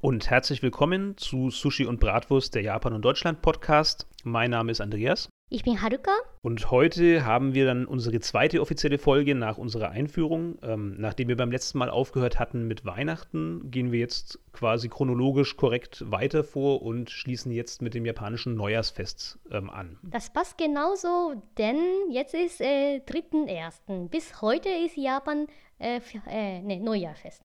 Und herzlich willkommen zu Sushi und Bratwurst, der Japan- und Deutschland-Podcast. Mein Name ist Andreas. Ich bin Haruka. Und heute haben wir dann unsere zweite offizielle Folge nach unserer Einführung. Ähm, nachdem wir beim letzten Mal aufgehört hatten mit Weihnachten, gehen wir jetzt quasi chronologisch korrekt weiter vor und schließen jetzt mit dem japanischen Neujahrsfest ähm, an. Das passt genauso, denn jetzt ist äh, 3.1. Bis heute ist Japan äh, äh, nee, Neujahrfest.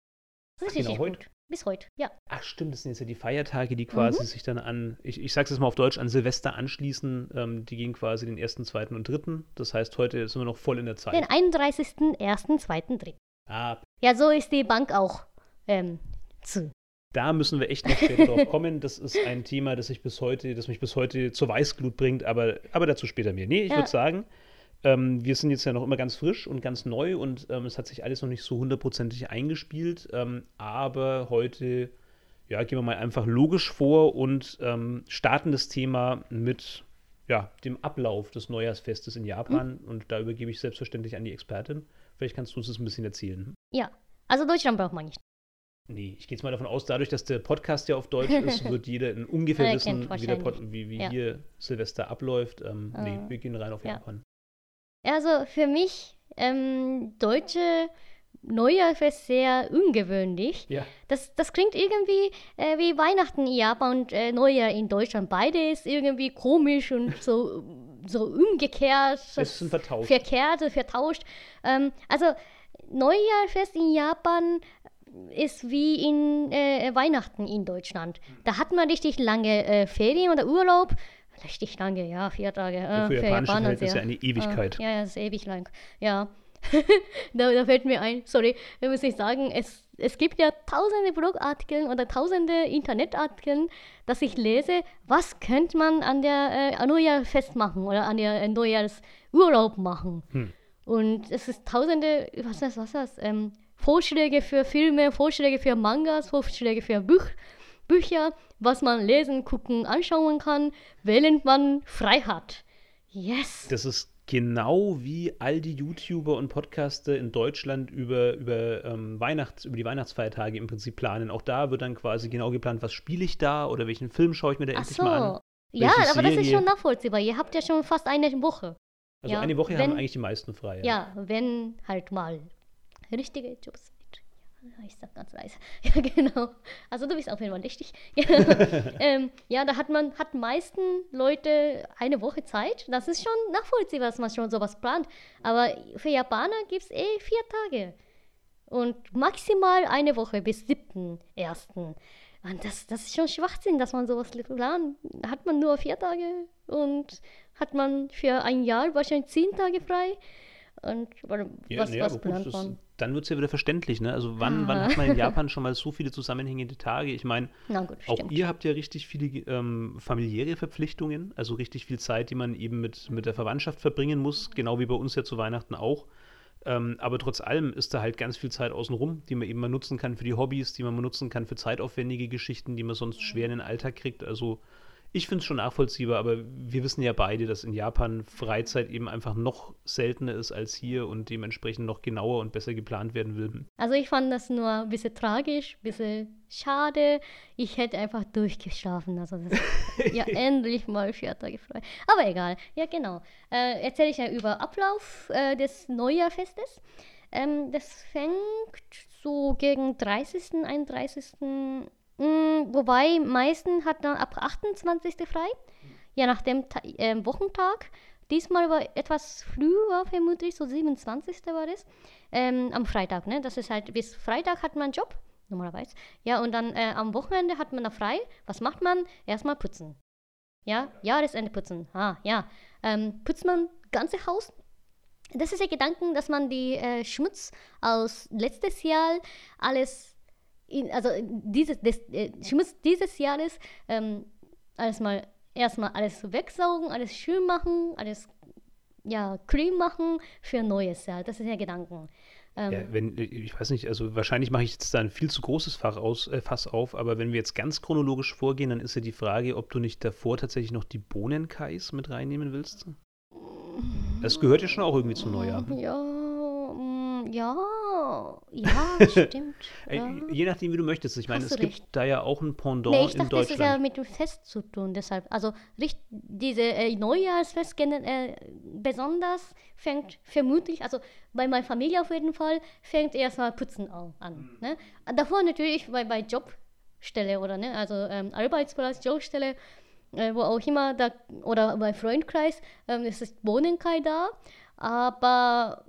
Ach, genau richtig heute? gut. Bis heute, ja. Ach stimmt, das sind jetzt ja die Feiertage, die quasi sich dann an, ich, ich sag's jetzt mal auf Deutsch, an Silvester anschließen. Ähm, die gehen quasi den ersten, zweiten und dritten. Das heißt, heute sind wir noch voll in der Zeit. Den 31.1., 2., 3. Ah, Ja, so ist die Bank auch ähm, zu. Da müssen wir echt noch später drauf kommen. Das ist ein Thema, das, ich bis heute, das mich bis heute zur Weißglut bringt, aber, aber dazu später mehr. Nee, ich Ja. würde sagen, ähm, wir sind jetzt ja noch immer ganz frisch und ganz neu und ähm, es hat sich alles noch nicht so hundertprozentig eingespielt. Ähm, aber heute, ja, gehen wir mal einfach logisch vor und ähm, starten das Thema mit ja, dem Ablauf des Neujahrsfestes in Japan. Und da übergebe ich selbstverständlich an die Expertin. Vielleicht kannst du uns das ein bisschen erzählen. Ja, also Deutschland braucht man nicht. Nee, ich gehe jetzt mal davon aus, dadurch, dass der Podcast ja auf Deutsch ist, wird jeder in ungefähr Er wissen, wie, der Pod, wie, wie Ja. hier Silvester abläuft. Ähm, Nee, Ah. wir gehen rein auf Ja. Japan. Also für mich, ähm, deutsche Neujahrfest sehr ungewöhnlich. Ja, Das, das klingt irgendwie äh, wie Weihnachten in Japan und äh, Neujahr in Deutschland. Beide ist irgendwie komisch und so, so umgekehrt. es sind vertauscht. verkehrt, vertauscht. Ähm, also Neujahrfest in Japan ist wie in äh, Weihnachten in Deutschland. Da hat man richtig lange äh, Ferien oder Urlaub. Richtig lange, ja, vier Tage. Äh, für japanische Japaner Verhältnisse sehr. eine Ewigkeit. Äh, ja, ja, das ist ewig lang. Ja. da, da fällt mir ein, sorry, da muss ich sagen, es, es gibt ja tausende Blogartikel oder tausende Internetartikel, dass ich lese, was könnte man an der äh, Neujahrfest machen oder an der äh, Neujahrsurlaub machen. Hm. Und es ist tausende, was ist das, was ist das? Ähm, Vorschläge für Filme, Vorschläge für Mangas, Vorschläge für Buch, Bücher, was man lesen, gucken, anschauen kann, während man frei hat. Yes! Das ist genau wie all die YouTuber und Podcaster in Deutschland über, über, ähm, Weihnachts-, über die Weihnachtsfeiertage im Prinzip planen. Auch da wird dann quasi genau geplant, was spiele ich da oder welchen Film schaue ich mir da Ach endlich so. mal an. Ja, aber das ist Serie? schon nachvollziehbar. Ihr habt ja schon fast eine Woche. Also Ja, eine Woche wenn- haben eigentlich die meisten frei. Ja, wenn halt mal richtige Jobs. Ja, ich sag ganz leise. Ja, genau. Also du bist auf jeden Fall richtig. ähm, ja, da hat man, hat meisten Leute eine Woche Zeit. Das ist schon nachvollziehbar, dass man schon sowas plant. Aber für Japaner gibt es eh vier Tage. Und maximal eine Woche bis 7.1. Und das, das ist schon Schwachsinn, dass man sowas plant. Hat man nur vier Tage und hat man für ein Jahr wahrscheinlich zehn Tage frei. Und oder Ja, was, was gut, plant man? Dann wird es ja wieder verständlich, ne? Also wann, wann hat man in Japan schon mal so viele zusammenhängende Tage? Ich meine, auch stimmt. ihr habt ja richtig viele ähm, familiäre Verpflichtungen, also richtig viel Zeit, die man eben mit, mit der Verwandtschaft verbringen muss, genau wie bei uns ja zu Weihnachten auch. Ähm, aber trotz allem ist da halt ganz viel Zeit außenrum, die man eben mal nutzen kann für die Hobbys, die man mal nutzen kann für zeitaufwendige Geschichten, die man sonst schwer in den Alltag kriegt. Also ich finde es schon nachvollziehbar, aber wir wissen ja beide, dass in Japan Freizeit eben einfach noch seltener ist als hier und dementsprechend noch genauer und besser geplant werden will. Also ich fand das nur ein bisschen tragisch, ein bisschen schade. Ich hätte einfach durchgeschlafen. Also das, ja, endlich mal vier Tage frei. Aber egal. Ja, genau. Äh, Erzähle ich ja über Ablauf äh, des Neujahrfestes. Ähm, das fängt so gegen 30., 31. Mh, wobei meisten hat dann ab 28. frei. Ja, nach dem Ta ähm, Wochentag. Diesmal war etwas früher, vermutlich, so 27. war das. Ähm, am Freitag, ne? Das ist halt, bis Freitag hat man Job, normalerweise. Ja, und dann äh, am Wochenende hat man da frei. Was macht man? Erstmal putzen. Ja, Jahresende putzen. Ah, ja. Ähm, putzt man ganze Haus. Das ist der Gedanke, dass man die äh, Schmutz aus letztes Jahr alles, in, also dieses, des, äh, Schmutz dieses Jahres ähm, alles mal erstmal alles wegsaugen, alles schön machen, alles ja, clean machen für neues Jahr. Das ist der Gedanke. Ähm, Ja, wenn, ich weiß nicht, also wahrscheinlich mache ich jetzt da ein viel zu großes Fach aus, äh, Fass auf, aber wenn wir jetzt ganz chronologisch vorgehen, dann ist ja die Frage, ob du nicht davor tatsächlich noch die Bohnenkais mit reinnehmen willst. Das gehört ja schon auch irgendwie zum Neujahr. Ja, ja, ja, stimmt. Ja. Je nachdem, wie du möchtest. Ich meine, es du gibt recht. da ja auch ein Pendant Nee, ich in dachte, das ist ja Deutschland. mit dem Fest zu tun, deshalb. Also diese äh, Neujahrsfest äh, besonders fängt vermutlich, also bei meiner Familie auf jeden Fall, fängt erstmal Putzen an. Ne? Davor natürlich bei, bei Jobstelle oder ne, also ähm, Arbeitsplatz, Jobstelle, äh, wo auch immer, da, oder bei Freundkreis, ähm, es ist Bohnenkai da, aber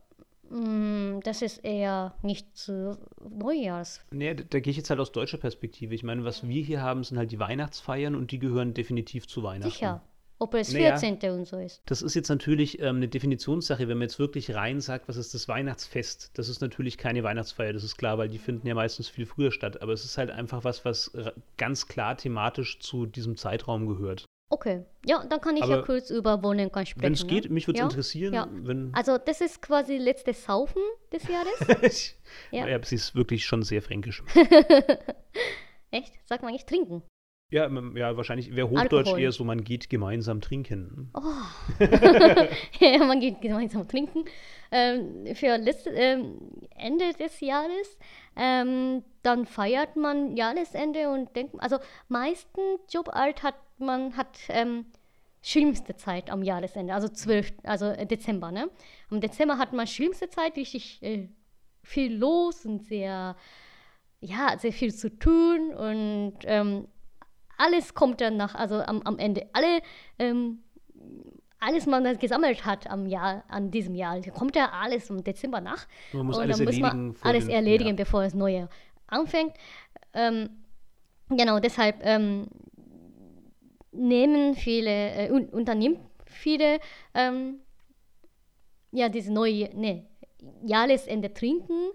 das ist eher nicht zu Neujahrs. Nee, da, da gehe ich jetzt halt aus deutscher Perspektive. Ich meine, was wir hier haben, sind halt die Weihnachtsfeiern und die gehören definitiv zu Weihnachten. Sicher. Ob es Naja. 14. und so ist. Das ist jetzt natürlich ähm, eine Definitionssache, wenn man jetzt wirklich rein sagt, was ist das Weihnachtsfest? Das ist natürlich keine Weihnachtsfeier, das ist klar, weil die finden ja meistens viel früher statt. Aber es ist halt einfach was, was ganz klar thematisch zu diesem Zeitraum gehört. Okay, ja, dann kann ich ja Aber kurz über Wohnenkai sprechen. Wenn es ne? geht, mich würde es Ja? interessieren, Ja. wenn. Also, das ist quasi letztes Saufen des Jahres. ja. Ja. ja, sie ist wirklich schon sehr fränkisch. Echt? Sagt man nicht trinken. ja, ähm, ja, wahrscheinlich wäre Hochdeutsch Alkohol. eher so, man geht gemeinsam trinken. Oh. ja, man geht gemeinsam trinken. Ähm, für letzte, ähm, Ende des Jahres, ähm, dann feiert man Jahresende und denkt, also meisten Jobart hat man hat ähm, schlimmste Zeit am Jahresende, also 12, also äh, Dezember, ne? Am Dezember hat man schlimmste Zeit, richtig äh, viel los und sehr, ja, sehr viel zu tun und ähm, alles kommt dann nach, also am, am Ende, alle ähm, alles man das gesammelt hat am Jahr, an diesem Jahr, kommt ja alles im Dezember nach. Man muss und alles dann muss erledigen man vor alles den- erledigen, ja. bevor das neue anfängt. Ähm, genau, deshalb ähm, nehmen viele, äh, un unternimmt viele, ähm, ja, diese neue, ne, Jahresende trinken.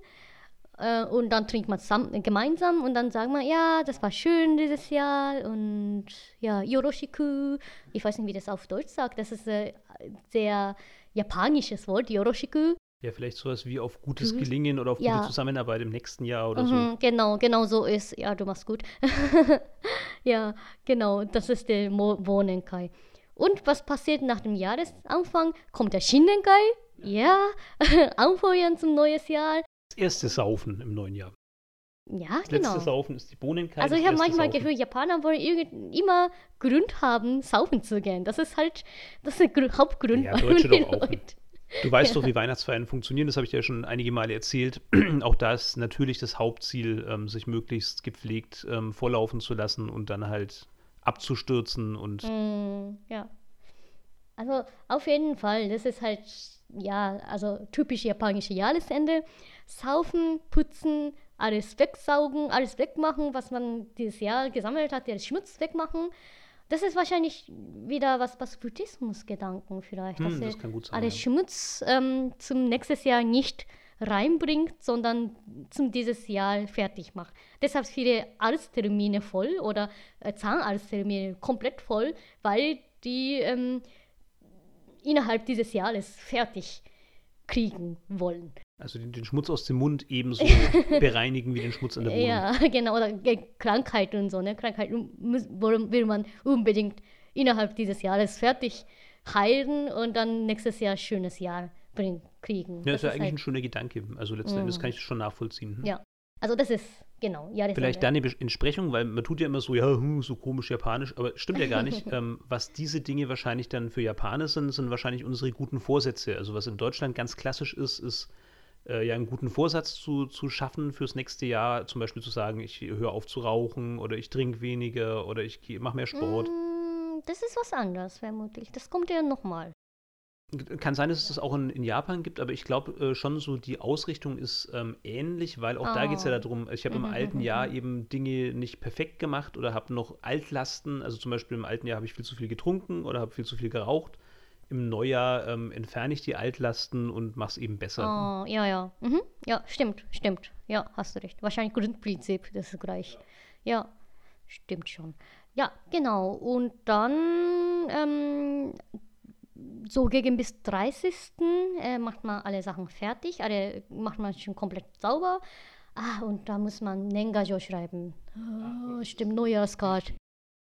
Äh, und dann trinkt man zusammen, gemeinsam und dann sagt man, ja, das war schön dieses Jahr und ja, Yoroshiku. Ich weiß nicht, wie das auf Deutsch sagt. Das ist ein sehr japanisches Wort, Yoroshiku. Ja, vielleicht sowas wie auf gutes Mhm. Gelingen oder auf Ja. gute Zusammenarbeit im nächsten Jahr oder so. Mhm, genau, genau so ist. Ja, du machst gut. ja, genau, das ist der Mo Wonenkai. Und was passiert nach dem Jahresanfang? Kommt der Shinnenkai. Ja, anfeuern zum neues Jahr. Das erste Saufen im neuen Jahr. Ja, Das genau. letzte Saufen ist die Bohnenkai. Also ich habe manchmal Saufen. Gefühl, Japaner wollen immer Grund haben, saufen zu gehen. Das ist halt, das ist der Gru- Hauptgrund. Ja, Deutsche die doch auch. Leute- Du weißt doch, wie Weihnachtsfeiern funktionieren, das habe ich dir ja schon einige Male erzählt. auch da ist natürlich das Hauptziel, ähm, sich möglichst gepflegt ähm, vorlaufen zu lassen und dann halt abzustürzen und Mm, ja. Also auf jeden Fall, das ist halt, ja, also typisch japanische Jahresende. Saufen, putzen, alles wegsaugen, alles wegmachen, was man dieses Jahr gesammelt hat, den Schmutz wegmachen. Das ist wahrscheinlich wieder was, was Buddhismus-Gedanken vielleicht, dass Hm, das er alles ja. Schmutz ähm, zum nächstes Jahr nicht reinbringt, sondern zum dieses Jahr fertig macht. Deshalb viele Arzttermine voll oder äh, Zahnarzttermine komplett voll, weil die ähm, innerhalb dieses Jahres fertig kriegen wollen. Also den, den Schmutz aus dem Mund ebenso bereinigen wie den Schmutz an der Wohnung. Ja, genau, oder Ge- Krankheit und so, ne? Krankheit muss, will man unbedingt innerhalb dieses Jahres fertig heilen und dann nächstes Jahr schönes Jahr bringen, kriegen. Ja, Das ist ja ist eigentlich halt- ein schöner Gedanke. Also letzten Endes kann ich das schon nachvollziehen. Ja, also das ist, genau, Jahresende. Vielleicht da eine Entsprechung, weil man tut ja immer so, ja, hm, so komisch japanisch, aber stimmt ja gar nicht. ähm, was diese Dinge wahrscheinlich dann für Japaner sind, sind wahrscheinlich unsere guten Vorsätze. Also was in Deutschland ganz klassisch ist, ist äh, ja einen guten Vorsatz zu, zu schaffen fürs nächste Jahr. Zum Beispiel zu sagen, ich höre auf zu rauchen oder ich trinke weniger oder ich mache mehr Sport. Mm, Das ist was anderes, vermutlich. Das kommt ja nochmal. Kann sein, dass es das auch in, in Japan gibt, aber ich glaube äh, schon so, die Ausrichtung ist ähm, ähnlich, weil auch da geht es ja Oh. darum, ich habe im Mhm, alten mhm, Jahr mhm. eben Dinge nicht perfekt gemacht oder habe noch Altlasten, also zum Beispiel im alten Jahr habe ich viel zu viel getrunken oder habe viel zu viel geraucht. Im Neujahr ähm, entferne ich die Altlasten und mache es eben besser. Oh, ja, ja. Mhm. Ja, stimmt, stimmt. Ja, hast du recht. Wahrscheinlich Grundprinzip, das ist gleich. Ja, stimmt schon. Ja, genau. Und dann ähm, so gegen bis 30. Äh, macht man alle Sachen fertig, alle macht man schon komplett sauber. Ah, und da muss man Nengajo schreiben. Oh, stimmt, Neujahrskarte.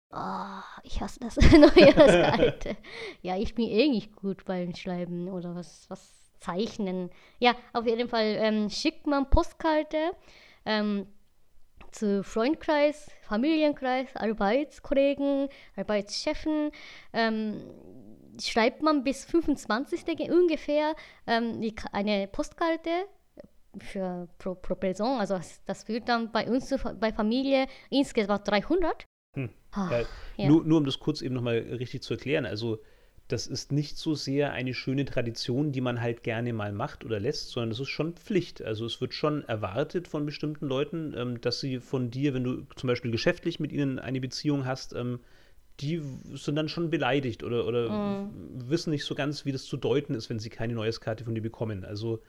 Ah, ich hasse das Neujahrskarte. ja, ich bin eh nicht gut beim Schreiben oder was, was zeichnen. Ja, auf jeden Fall ähm, schickt man Postkarte ähm, zu Freundkreis, Familienkreis, Arbeitskollegen, Arbeitschefen. Ähm, schreibt man bis 25. ungefähr ähm, eine Postkarte für pro, pro Person. Also das, das wird dann bei uns bei Familie insgesamt 300. Hm. Ah, ja, ja. Nur, nur um das kurz eben nochmal richtig zu erklären. Also das ist nicht so sehr eine schöne Tradition, die man halt gerne mal macht oder lässt, sondern das ist schon Pflicht. Also es wird schon erwartet von bestimmten Leuten, ähm, dass sie von dir, wenn du zum Beispiel geschäftlich mit ihnen eine Beziehung hast, ähm, die sind dann schon beleidigt oder, oder mhm. wissen nicht so ganz, wie das zu deuten ist, wenn sie keine Neueskarte von dir bekommen. Also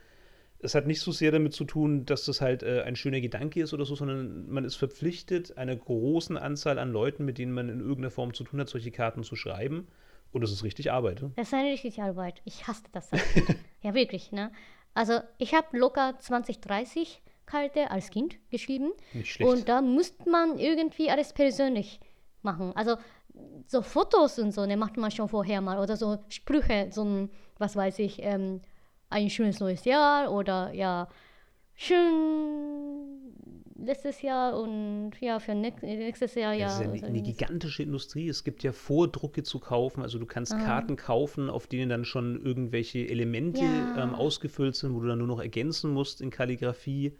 es hat nicht so sehr damit zu tun, dass das halt äh, ein schöner Gedanke ist oder so, sondern man ist verpflichtet, einer großen Anzahl an Leuten, mit denen man in irgendeiner Form zu tun hat, solche Karten zu schreiben. Und das ist richtig Arbeit. Ne? Das ist eine richtige Arbeit. Ich hasse das. ja, wirklich. Ne? Also ich habe locker 20, 30 Karte als Kind geschrieben. Nicht schlecht. Und da musste man irgendwie alles persönlich machen. Also so Fotos und so, ne, macht man schon vorher mal. Oder so Sprüche, so ein, was weiß ich, ähm, ein schönes neues Jahr oder ja, schön letztes Jahr und ja, für nächstes Jahr ja. Das ist ja eine, eine, gigantische Industrie. Es gibt ja Vordrucke zu kaufen. Also du kannst ah. Karten kaufen, auf denen dann schon irgendwelche Elemente ja. ähm, ausgefüllt sind, wo du dann nur noch ergänzen musst in Kalligrafie.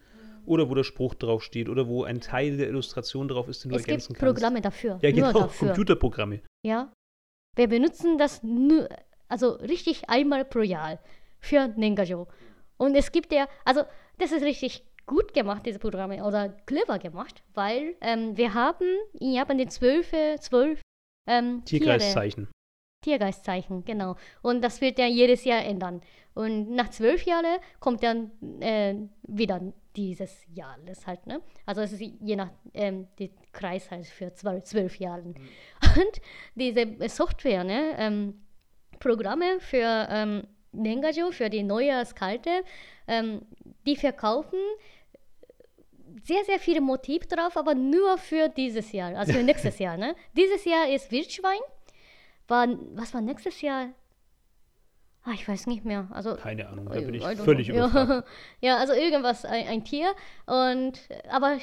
Oder wo der Spruch draufsteht oder wo ein Teil der Illustration drauf ist, den du es ergänzen gibt Programme dafür. Ja, genau, dafür. Computerprogramme. Ja. Wir benutzen das nur, also richtig einmal pro Jahr für Nengajo. Und es gibt ja, also das ist richtig gut gemacht, diese Programme, oder clever gemacht, weil ähm, wir haben in Japan die zwölf, zwölf ähm, Tiergeistzeichen. Tiergeistzeichen, genau. Und das wird ja jedes Jahr ändern. Und nach zwölf Jahren kommt dann äh, wieder dieses Jahr. Das halt, ne? Also es ist je nach ähm, die Kreis halt für zwölf, zwölf Jahre. Mhm. Und diese Software, ne, ähm, Programme für ähm, Nengajo, für die Neujahrskarte, ähm, die verkaufen sehr, sehr viele Motive drauf, aber nur für dieses Jahr, also für nächstes Jahr. Ne? Dieses Jahr ist Wildschwein. War, was war nächstes Jahr? Ah, ich weiß nicht mehr. Also, Keine Ahnung, da bin ich völlig überfragt. Ja, also irgendwas, ein, ein, Tier. Und, aber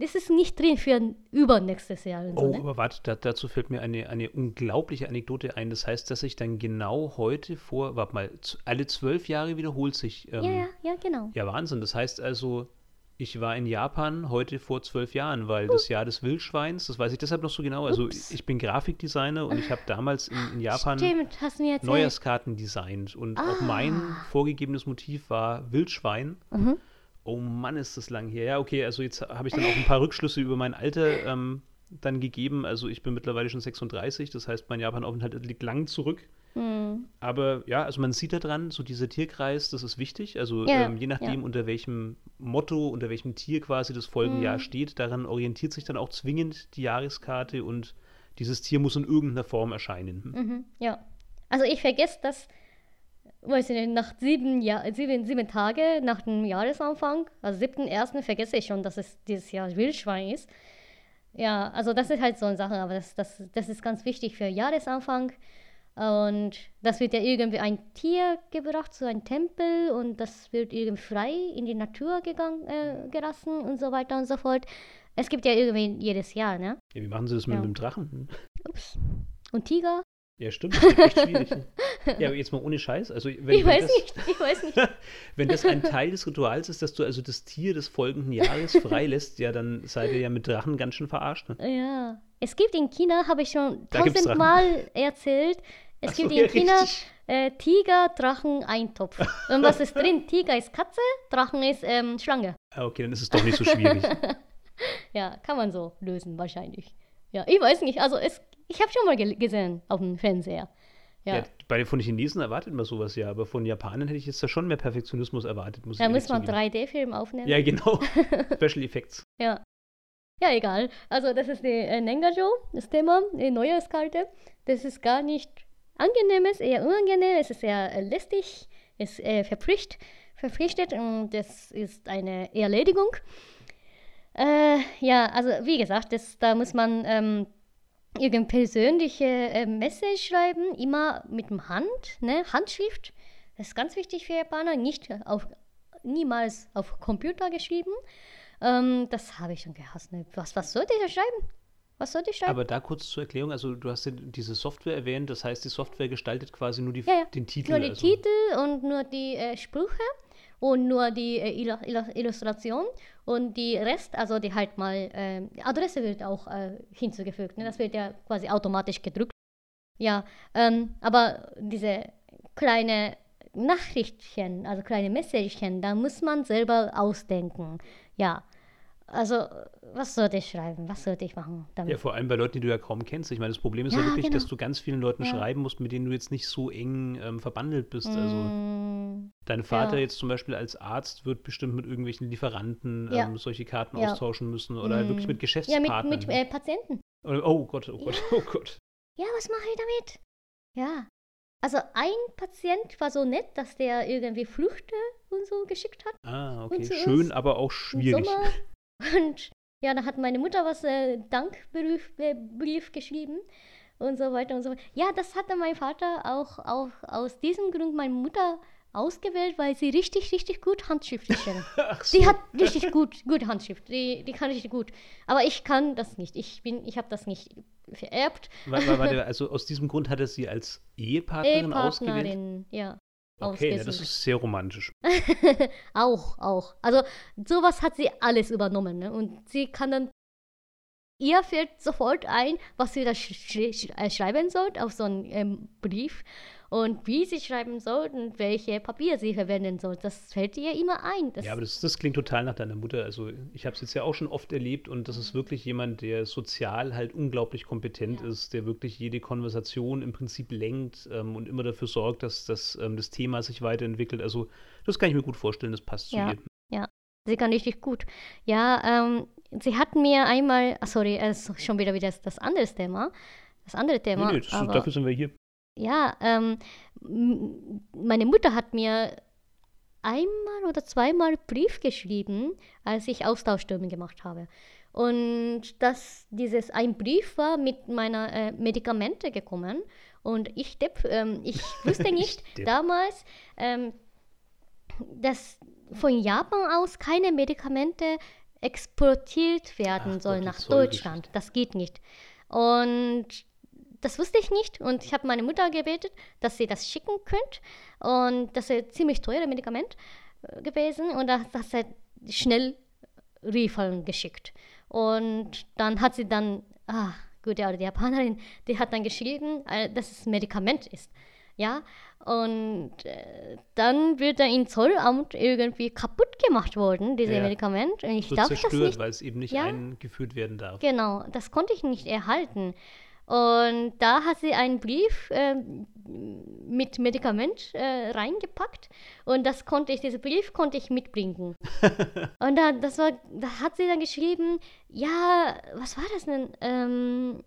es ist nicht drin für übernächstes Jahr. So, oh, ne? aber warte, da, dazu fällt mir eine, eine unglaubliche Anekdote ein. Das heißt, dass sich dann genau heute vor, warte mal, alle zwölf Jahre wiederholt sich. Ähm, ja, ja, ja, genau. Ja, Wahnsinn. Das heißt also, ich war in Japan heute vor zwölf Jahren, weil das Jahr des Wildschweins, das weiß ich deshalb noch so genau. Also Ups. ich bin Grafikdesigner und ich habe damals in, in Japan Stimmt, Neujahrskarten designt. Und ah. auch mein vorgegebenes Motiv war Wildschwein. Mhm. Oh Mann, ist das lang her. Ja, okay, also jetzt habe ich dann auch ein paar Rückschlüsse über mein Alter ähm, dann gegeben. Also ich bin mittlerweile schon 36, das heißt, mein Japan-Aufenthalt liegt lang zurück. Mhm. Aber ja, also man sieht da dran, so dieser Tierkreis, das ist wichtig. Also ja, ähm, je nachdem, ja. unter welchem Motto, unter welchem Tier quasi das Folgenjahr mhm. steht, daran orientiert sich dann auch zwingend die Jahreskarte und dieses Tier muss in irgendeiner Form erscheinen. Mhm, ja. Also ich vergesse das, weiß ich nicht, nach sieben, Jahr, sieben, sieben Tage nach dem Jahresanfang, also siebten ersten, vergesse ich schon, dass es dieses Jahr Wildschwein ist. Ja, also das ist halt so eine Sache, aber das, das, das ist ganz wichtig für Jahresanfang. Und das wird ja irgendwie ein Tier gebracht zu einem Tempel und das wird irgendwie frei in die Natur gegangen, äh, gelassen und so weiter und so fort. Es gibt ja irgendwie jedes Jahr, ne? Ja, wie machen sie das mit ja. dem Drachen? Ups. Und Tiger? Ja, stimmt. Das ist echt schwierig. ja, aber jetzt mal ohne Scheiß. Also, wenn, ich weiß das, nicht, ich weiß nicht. wenn das ein Teil des Rituals ist, dass du also das Tier des folgenden Jahres freilässt, ja, dann seid ihr ja mit Drachen ganz schön verarscht. Ne? Ja. Es gibt in China, habe ich schon tausendmal erzählt, es Ach gibt so, in China äh, Tiger, Drachen, Eintopf. Und was ist drin? Tiger ist Katze, Drachen ist ähm, Schlange. Ah, okay, dann ist es doch nicht so schwierig. ja, kann man so lösen wahrscheinlich. Ja, ich weiß nicht. Also es, ich habe schon mal gesehen auf dem Fernseher. Ja. ja. bei den von Chinesen erwartet man sowas ja, aber von Japanern hätte ich jetzt da schon mehr Perfektionismus erwartet. Muss da muss man 3D-Film aufnehmen. Ja, genau. Special Effects. Ja. Ja, egal. Also das ist die äh, Nengajo, das Thema, die Neujahrskarte. Das ist gar nicht angenehm ist, eher unangenehm, es ist sehr äh, lästig, es äh, verpflicht, verpflichtet und das ist eine Erledigung. Äh, ja, also wie gesagt, das, da muss man ähm, irgendeine persönliche äh, Message schreiben, immer mit dem Hand, ne, Handschrift. Das ist ganz wichtig für Japaner, nicht auf, niemals auf Computer geschrieben. Ähm, das habe ich schon gehasst. Ne? Was, was sollte ich da schreiben? Was sollte ich? Aber da kurz zur Erklärung, also du hast ja diese Software erwähnt, das heißt, die Software gestaltet quasi nur die, Ja, ja. den Titel. nur die also. Titel und nur die äh, Sprüche und nur die äh, Illu- Illu- Illustration und die Rest, also die halt mal, äh, die Adresse wird auch äh, hinzugefügt. Ne? Das wird ja quasi automatisch gedrückt. Ja, ähm, aber diese kleine Nachrichtchen, also kleine Messagechen, da muss man selber ausdenken. Ja, also was sollte ich schreiben? Was sollte ich machen damit? Ja, vor allem bei Leuten, die du ja kaum kennst. Ich meine, das Problem ist ja, Ja, wirklich, genau. dass du ganz vielen Leuten Ja. schreiben musst, mit denen du jetzt nicht so eng ähm, verbandelt bist. Also Mm, dein Vater ja. jetzt zum Beispiel als Arzt wird bestimmt mit irgendwelchen Lieferanten Ja. ähm, solche Karten Ja. austauschen müssen oder halt wirklich Mm. mit ja, Geschäftspartnern. mit, mit äh, Patienten. Oh Gott, oh Gott, oh Gott. Ja, was mache ich damit? Ja. Also ein Patient war so nett, dass der irgendwie Früchte und so geschickt hat Ah, okay. Schön, aber auch im schwierig. Sommer. Und ja, da hat meine Mutter was äh, Dankbrief äh, Brief geschrieben und so weiter und so weiter. Ja, das hatte mein Vater auch, auch aus diesem Grund meine Mutter ausgewählt, weil sie richtig, richtig gut Handschrift schreibt. Ach so. Sie hat richtig gut, gute Handschrift. Die, die kann richtig gut. Aber ich kann das nicht. Ich bin, ich habe das nicht vererbt. Wa- wa- Warte, also aus diesem Grund hat er sie als Ehepartnerin ausgewählt? Ehepartnerin, ja. Okay, na, das ist sehr romantisch. auch, auch. Also sowas hat sie alles übernommen. Ne? Und sie kann dann, ihr fällt sofort ein, was sie da sch sch äh, schreiben soll auf so einen ähm, Brief und wie sie schreiben soll und welche Papier sie verwenden soll. Das fällt ihr immer ein. Das, Ja, aber das, das klingt total nach deiner Mutter. Also ich habe es jetzt ja auch schon oft erlebt und das ist wirklich jemand, der sozial halt unglaublich kompetent Ja. ist, der wirklich jede Konversation im Prinzip lenkt ähm, und immer dafür sorgt, dass, dass ähm, das Thema sich weiterentwickelt. Also das kann ich mir gut vorstellen, das passt zu Ja. ihr. Sie kann richtig gut. Ja, ähm, sie hat mir einmal, ah, sorry, es ist schon wieder wieder das, andere Thema. Das andere Nee, Thema. nee, das, aber, dafür sind wir hier. Ja, ähm, meine Mutter hat mir einmal oder zweimal Brief geschrieben, als ich Austauschstürme gemacht habe. Und dass dieses ein Brief war mit meiner äh, Medikamente gekommen. Und ich, Depp, ähm, ich wusste nicht Depp. damals, ähm, dass von Japan aus keine Medikamente exportiert werden Ach sollen nach. Deutschland. Das geht nicht. Und das wusste ich nicht und ich habe meine Mutter gebetet, dass sie das schicken könnte. Und das ist ein ziemlich teure Medikament äh, gewesen und das, das hat schnell Refund geschickt. Und dann hat sie dann, ah, gute alte Japanerin, die hat dann geschrieben, äh, dass es Medikament ist. Ja, und äh, dann wird er im Zollamt irgendwie kaputt gemacht worden, dieses Ja. Medikament. Und ich Wird darf das zerstört, nicht weil es eben nicht Ja. eingeführt werden darf. Genau, das konnte ich nicht erhalten. Und da hat sie einen Brief ähm, mit Medikament äh, reingepackt und das konnte ich, diesen Brief konnte ich mitbringen. und da, das war, da hat sie dann geschrieben, ja, was war das denn? Ähm,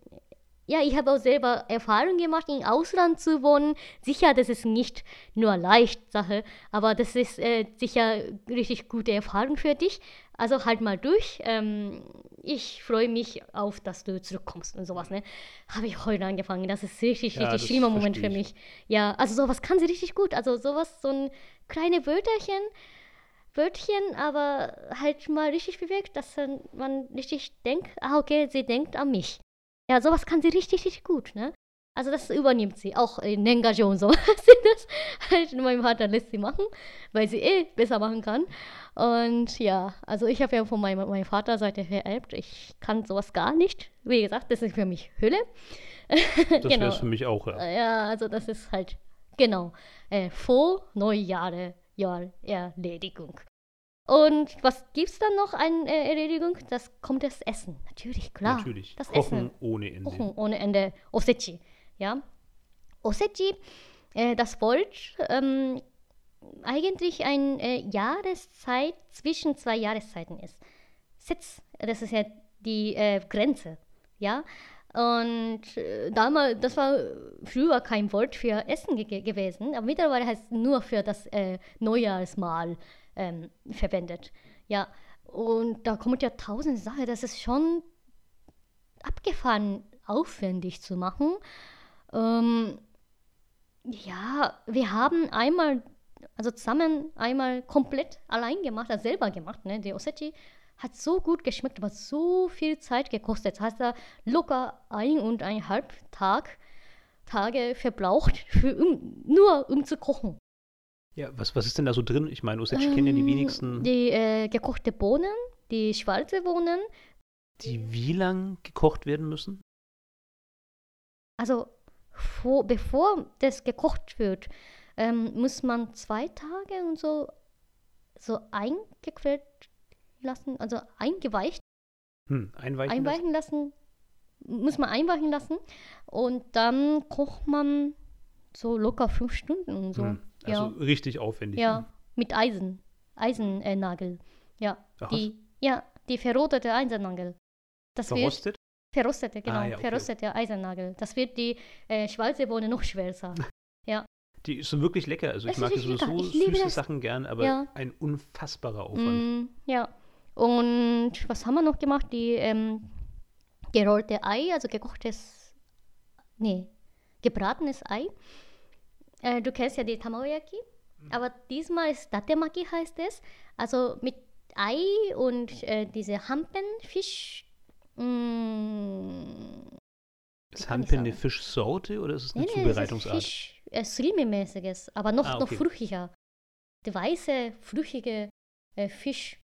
ja, ich habe auch selber Erfahrung gemacht, im Ausland zu wohnen. Sicher, das ist nicht nur leicht Sache, aber das ist äh, sicher richtig gute Erfahrung für dich. Also halt mal durch. Ähm, ich freue mich auf, dass du zurückkommst und sowas. Ne? Habe ich heute angefangen. Das ist richtig, Ja, richtig schlimmer Moment für mich. Ja, also sowas kann sie richtig gut. Also sowas, so ein kleine Wörterchen, Wörtchen, aber halt mal richtig bewegt, dass man richtig denkt, ah, okay, sie denkt an mich. Ja, sowas kann sie richtig, richtig gut, ne? Also das übernimmt sie, auch in Nengajo und so. sie das halt mein Vater lässt sie machen, weil sie eh besser machen kann. Und ja, also ich habe ja von meinem, meinem Vater Seite vererbt, ich kann sowas gar nicht. Wie gesagt, das ist für mich Hülle. Das genau. wäre es für mich auch. Ja. Ja, also das ist halt, genau, äh, vor Neujahre Jahr Erledigung. Und was gibt's dann noch an äh, Erledigung? Das kommt das Essen, natürlich, klar. Natürlich. Das Kochen Essen. ohne Ende. Kochen ohne Ende. Osechi, ja. Osechi, äh, das Wort, ähm, eigentlich eine äh, Jahreszeit zwischen zwei Jahreszeiten ist. Setz, das ist ja die äh, Grenze, ja. Und äh, damals, das war früher kein Wort für Essen ge gewesen, aber mittlerweile heißt es nur für das äh, Neujahrsmahl ähm, verwendet. Ja, und da kommt ja tausend Sachen, das ist schon abgefahren aufwendig zu machen. Ähm, ja, wir haben einmal also zusammen einmal komplett allein gemacht, also selber gemacht. Ne? Die Osechi hat so gut geschmeckt, aber so viel Zeit gekostet. Das heißt, da locker ein und ein halb Tag, Tage verbraucht, für, um, nur um zu kochen. Ja, was, was ist denn da so drin? Ich meine, Osechi ähm, kennen ja die wenigsten. Die äh, gekochte Bohnen, die schwarze Bohnen. Die wie lang gekocht werden müssen? Also, vor, bevor das gekocht wird, ähm, muss man zwei Tage und so, so eingequält lassen, also eingeweicht. Hm, einweichen, einweichen lassen. lassen. Muss man einweichen lassen. Und dann kocht man so locker fünf Stunden und so. Hm, also ja. richtig aufwendig. Ja, hm. mit Eisen. Eisennagel. Äh, ja. Die, ja, die verrotete Eisennagel. Das Verrostet? Verrostete, genau. Ah, ja, okay. Verrostete Eisennagel. Das wird die äh, schwarze Bohne noch schwerer. ja. Die sind wirklich lecker. Also ich mag ja sowieso süße das. Sachen gern, aber ja. ein unfassbarer Aufwand. Mm, ja. Und was haben wir noch gemacht? Die ähm, gerollte Ei, also gekochtes, nee, gebratenes Ei. Äh, du kennst ja die Tamagoyaki, mhm. aber diesmal ist Datemaki heißt es. Also mit Ei und äh, diese Hampenfisch. Mm, ist eine Fischsorte oder ist es eine nee, Zubereitungsart? Nee, Fisch, äh, Slimi-mäßiges, aber noch, ah, okay. noch fruchtiger. Die weiße, flüchige äh, Fisch.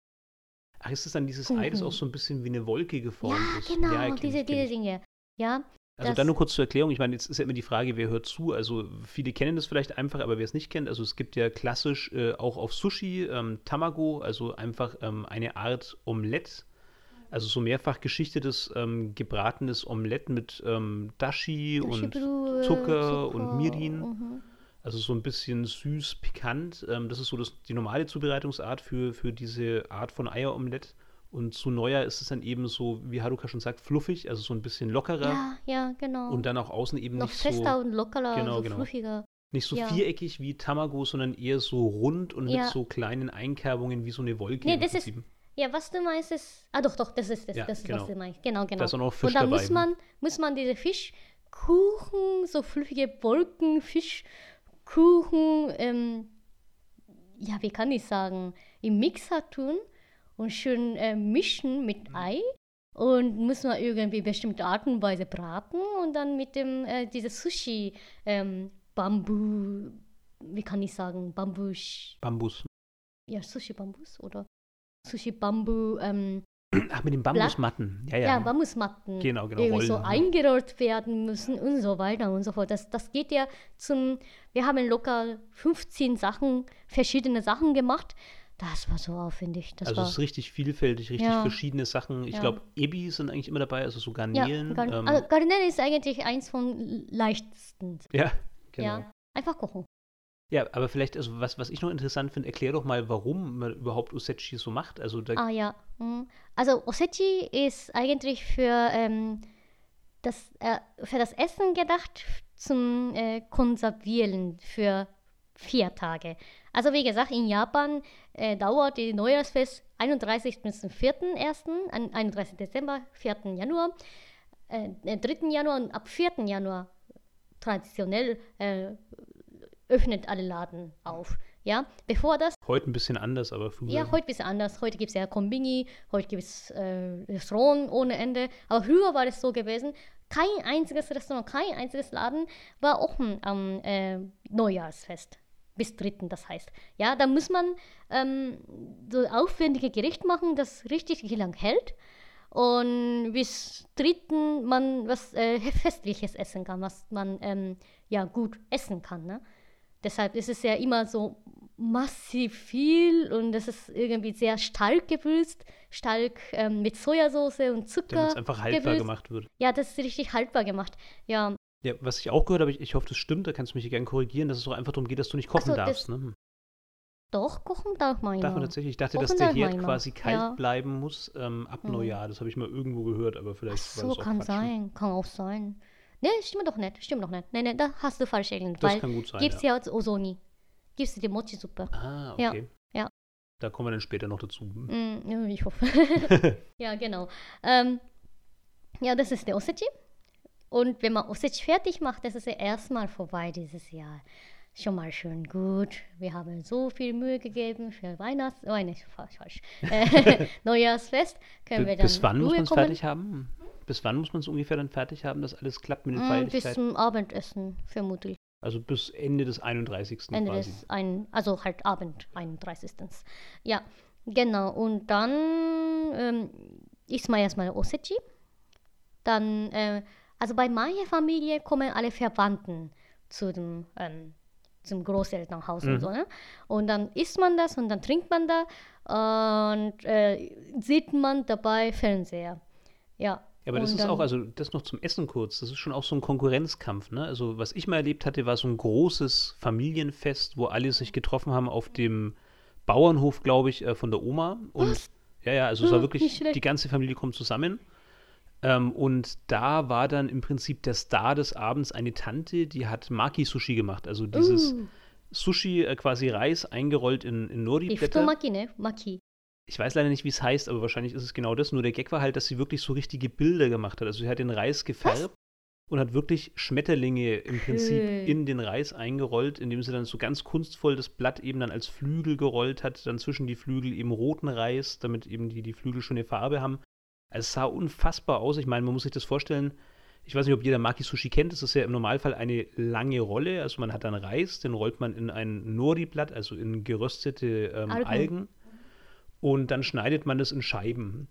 Ach, ist das dann dieses Ei, das auch so ein bisschen wie eine Wolke geformt ja, ist? Genau, ja, diese, diese Dinge. Ja, also dann nur kurz zur Erklärung. Ich meine, jetzt ist ja immer die Frage, wer hört zu. Also viele kennen das vielleicht einfach, aber wer es nicht kennt, also es gibt ja klassisch äh, auch auf Sushi ähm, Tamago, also einfach ähm, eine Art Omelette. Also so mehrfach geschichtetes ähm, gebratenes Omelette mit ähm, Dashi, Dashi und Zucker, Zucker, und Mirin. Mhm. Also so ein bisschen süß, pikant. Ähm, das ist so das, die normale Zubereitungsart für, für diese Art von Eieromelette. Und zu Neujahr ist es dann eben so, wie Haruka schon sagt, fluffig, also so ein bisschen lockerer. Ja, ja, genau. Und dann auch außen eben Noch nicht so. fester und lockerer, genau, so genau. fluffiger. Nicht so ja. viereckig wie Tamago, sondern eher so rund und ja. mit so kleinen Einkerbungen wie so eine Wolke. Nee, das ist, ja, was du meinst ist, ah doch, doch, das ist das, ja, das ist, genau. was du meinst. Genau, genau. Da ist auch noch Fisch und dann dabei. muss man, muss man diese Fischkuchen, so flüchtige Wolken, Fischkuchen, ähm, ja, wie kann ich sagen, im Mixer tun und schön äh, mischen mit mhm. Ei und muss man irgendwie bestimmte Art und Weise braten und dann mit dem äh, dieses Sushi ähm, Bambu wie kann ich sagen Bambus Bambus ja Sushi Bambus oder Sushi Bambu ähm, Ach, mit den Bambusmatten. Ja, ja. ja, Bambusmatten. Genau, genau. Irgendwie so eingerollt werden müssen und so weiter und so fort. Das, das geht ja zum. Wir haben locker 15 Sachen, verschiedene Sachen gemacht. Das war so aufwendig. Das also war, es ist richtig vielfältig, richtig ja. verschiedene Sachen. Ich ja. glaube, Ebi sind eigentlich immer dabei, also so Garnelen. Ja, Gar ähm, also Garnelen ist eigentlich eins von leichtesten. Ja, genau. Ja, einfach kochen. Ja, aber vielleicht, also was, was ich noch interessant finde, erklär doch mal, warum man überhaupt Osechi so macht. Also ah ja, mhm. also Osechi ist eigentlich für, ähm, das, äh, für das Essen gedacht, zum äh, Konservieren für vier Tage. Also wie gesagt, in Japan äh, dauert die Neujahrsfest 31. bis 4.1., 31. Dezember, 4. Januar, äh, 3. Äh, Januar und ab 4. Januar traditionell äh, öffnet alle Laden auf. Ja, bevor das. Heute ein bisschen anders, aber früher. Ja, heute ein bisschen anders. Heute gibt es ja Kombini, heute gibt es äh, Restaurant ohne Ende. Aber früher war es so gewesen, kein einziges Restaurant, kein einziges Laden war offen am äh, Neujahrsfest bis dritten, das heißt. Ja, da muss man ähm, so aufwendige Gericht machen, das richtig lang hält. Und bis dritten man was äh, Festliches essen kann, was man ähm, ja gut essen kann. Ne? Deshalb ist es ja immer so massiv viel und es ist irgendwie sehr stark gewürzt, stark ähm, mit Sojasauce und Zucker. Damit es einfach haltbar gewürzt. gemacht wird. Ja, das ist richtig haltbar gemacht. Ja, ja, was ich auch gehört habe, ich, ich hoffe, das stimmt, da kannst du mich gerne korrigieren, dass es auch einfach darum geht, dass du nicht kochen so, darfst. Ne? Doch, kochen darf man ja. Darf man tatsächlich. Ich dachte, kochen dass der Herd quasi kalt ja. bleiben muss ähm, ab mhm. Neujahr. Das habe ich mal irgendwo gehört, aber vielleicht Ach so, war das auch kann Quatsch. sein, kann auch sein. Ne, stimmt doch nicht, stimmt doch nicht. Nee, nee, da hast du falsch erinnert. Das kann gut sein. Gibt's ja, ja Ozoni. Gibst du die Mochi-Suppe. Ah, okay. Ja. ja. Da kommen wir dann später noch dazu. Mm, ich hoffe. ja, genau. Ähm, ja, das ist der Osechi. Und wenn man Ossec fertig macht, das ist ja erstmal vorbei dieses Jahr. schon mal schön gut. Wir haben so viel Mühe gegeben für Weihnachts... Oh, nicht falsch, falsch. Äh, Neujahrsfest. Können wir dann Bis wann muss Ruhe man es fertig haben? Bis wann muss man es ungefähr dann fertig haben, dass alles klappt mit den Mm, bis zum Abendessen, vermutlich. Also bis Ende des 31. Ende quasi. des ein, also halt Abend, 31. Ja, genau. Und dann ähm, isst man erstmal Osechi. Dann, äh, also bei meiner Familie kommen alle Verwandten zu dem, ähm, zum Großelternhaus und Mhm. so, ne? Und dann isst man das und dann trinkt man da und äh, sieht man dabei Fernseher. Ja. Ja, aber das ist auch, also das noch zum Essen kurz, das ist schon auch so ein Konkurrenzkampf, ne? Also was ich mal erlebt hatte, war so ein großes Familienfest, wo alle sich getroffen haben auf dem Bauernhof, glaube ich, äh, von der Oma. Und Was? ja, ja, also es war Hm, wirklich, die ganze Familie kommt zusammen. Ähm, und da war dann im Prinzip der Star des Abends eine Tante, die hat Maki-Sushi gemacht. Also dieses Uh, Sushi, äh, quasi Reis eingerollt in, in Nori-Blätter. Iftomaki, ne? Maki. Ich weiß leider nicht, wie es heißt, aber wahrscheinlich ist es genau das. Nur der Gag war halt, dass sie wirklich so richtige Bilder gemacht hat. Also sie hat den Reis gefärbt und hat wirklich Schmetterlinge im Prinzip Schön. in den Reis eingerollt, indem sie dann so ganz kunstvoll das Blatt eben dann als Flügel gerollt hat, dann zwischen die Flügel eben roten Reis, damit eben die, die Flügel schon eine Farbe haben. Also es sah unfassbar aus. Ich meine, man muss sich das vorstellen. Ich weiß nicht, ob jeder Maki-Sushi kennt. Das ist ja im Normalfall eine lange Rolle. Also man hat dann Reis, den rollt man in ein Nori-Blatt, also in geröstete ähm, Algen. Algen. Und dann schneidet man das in Scheiben.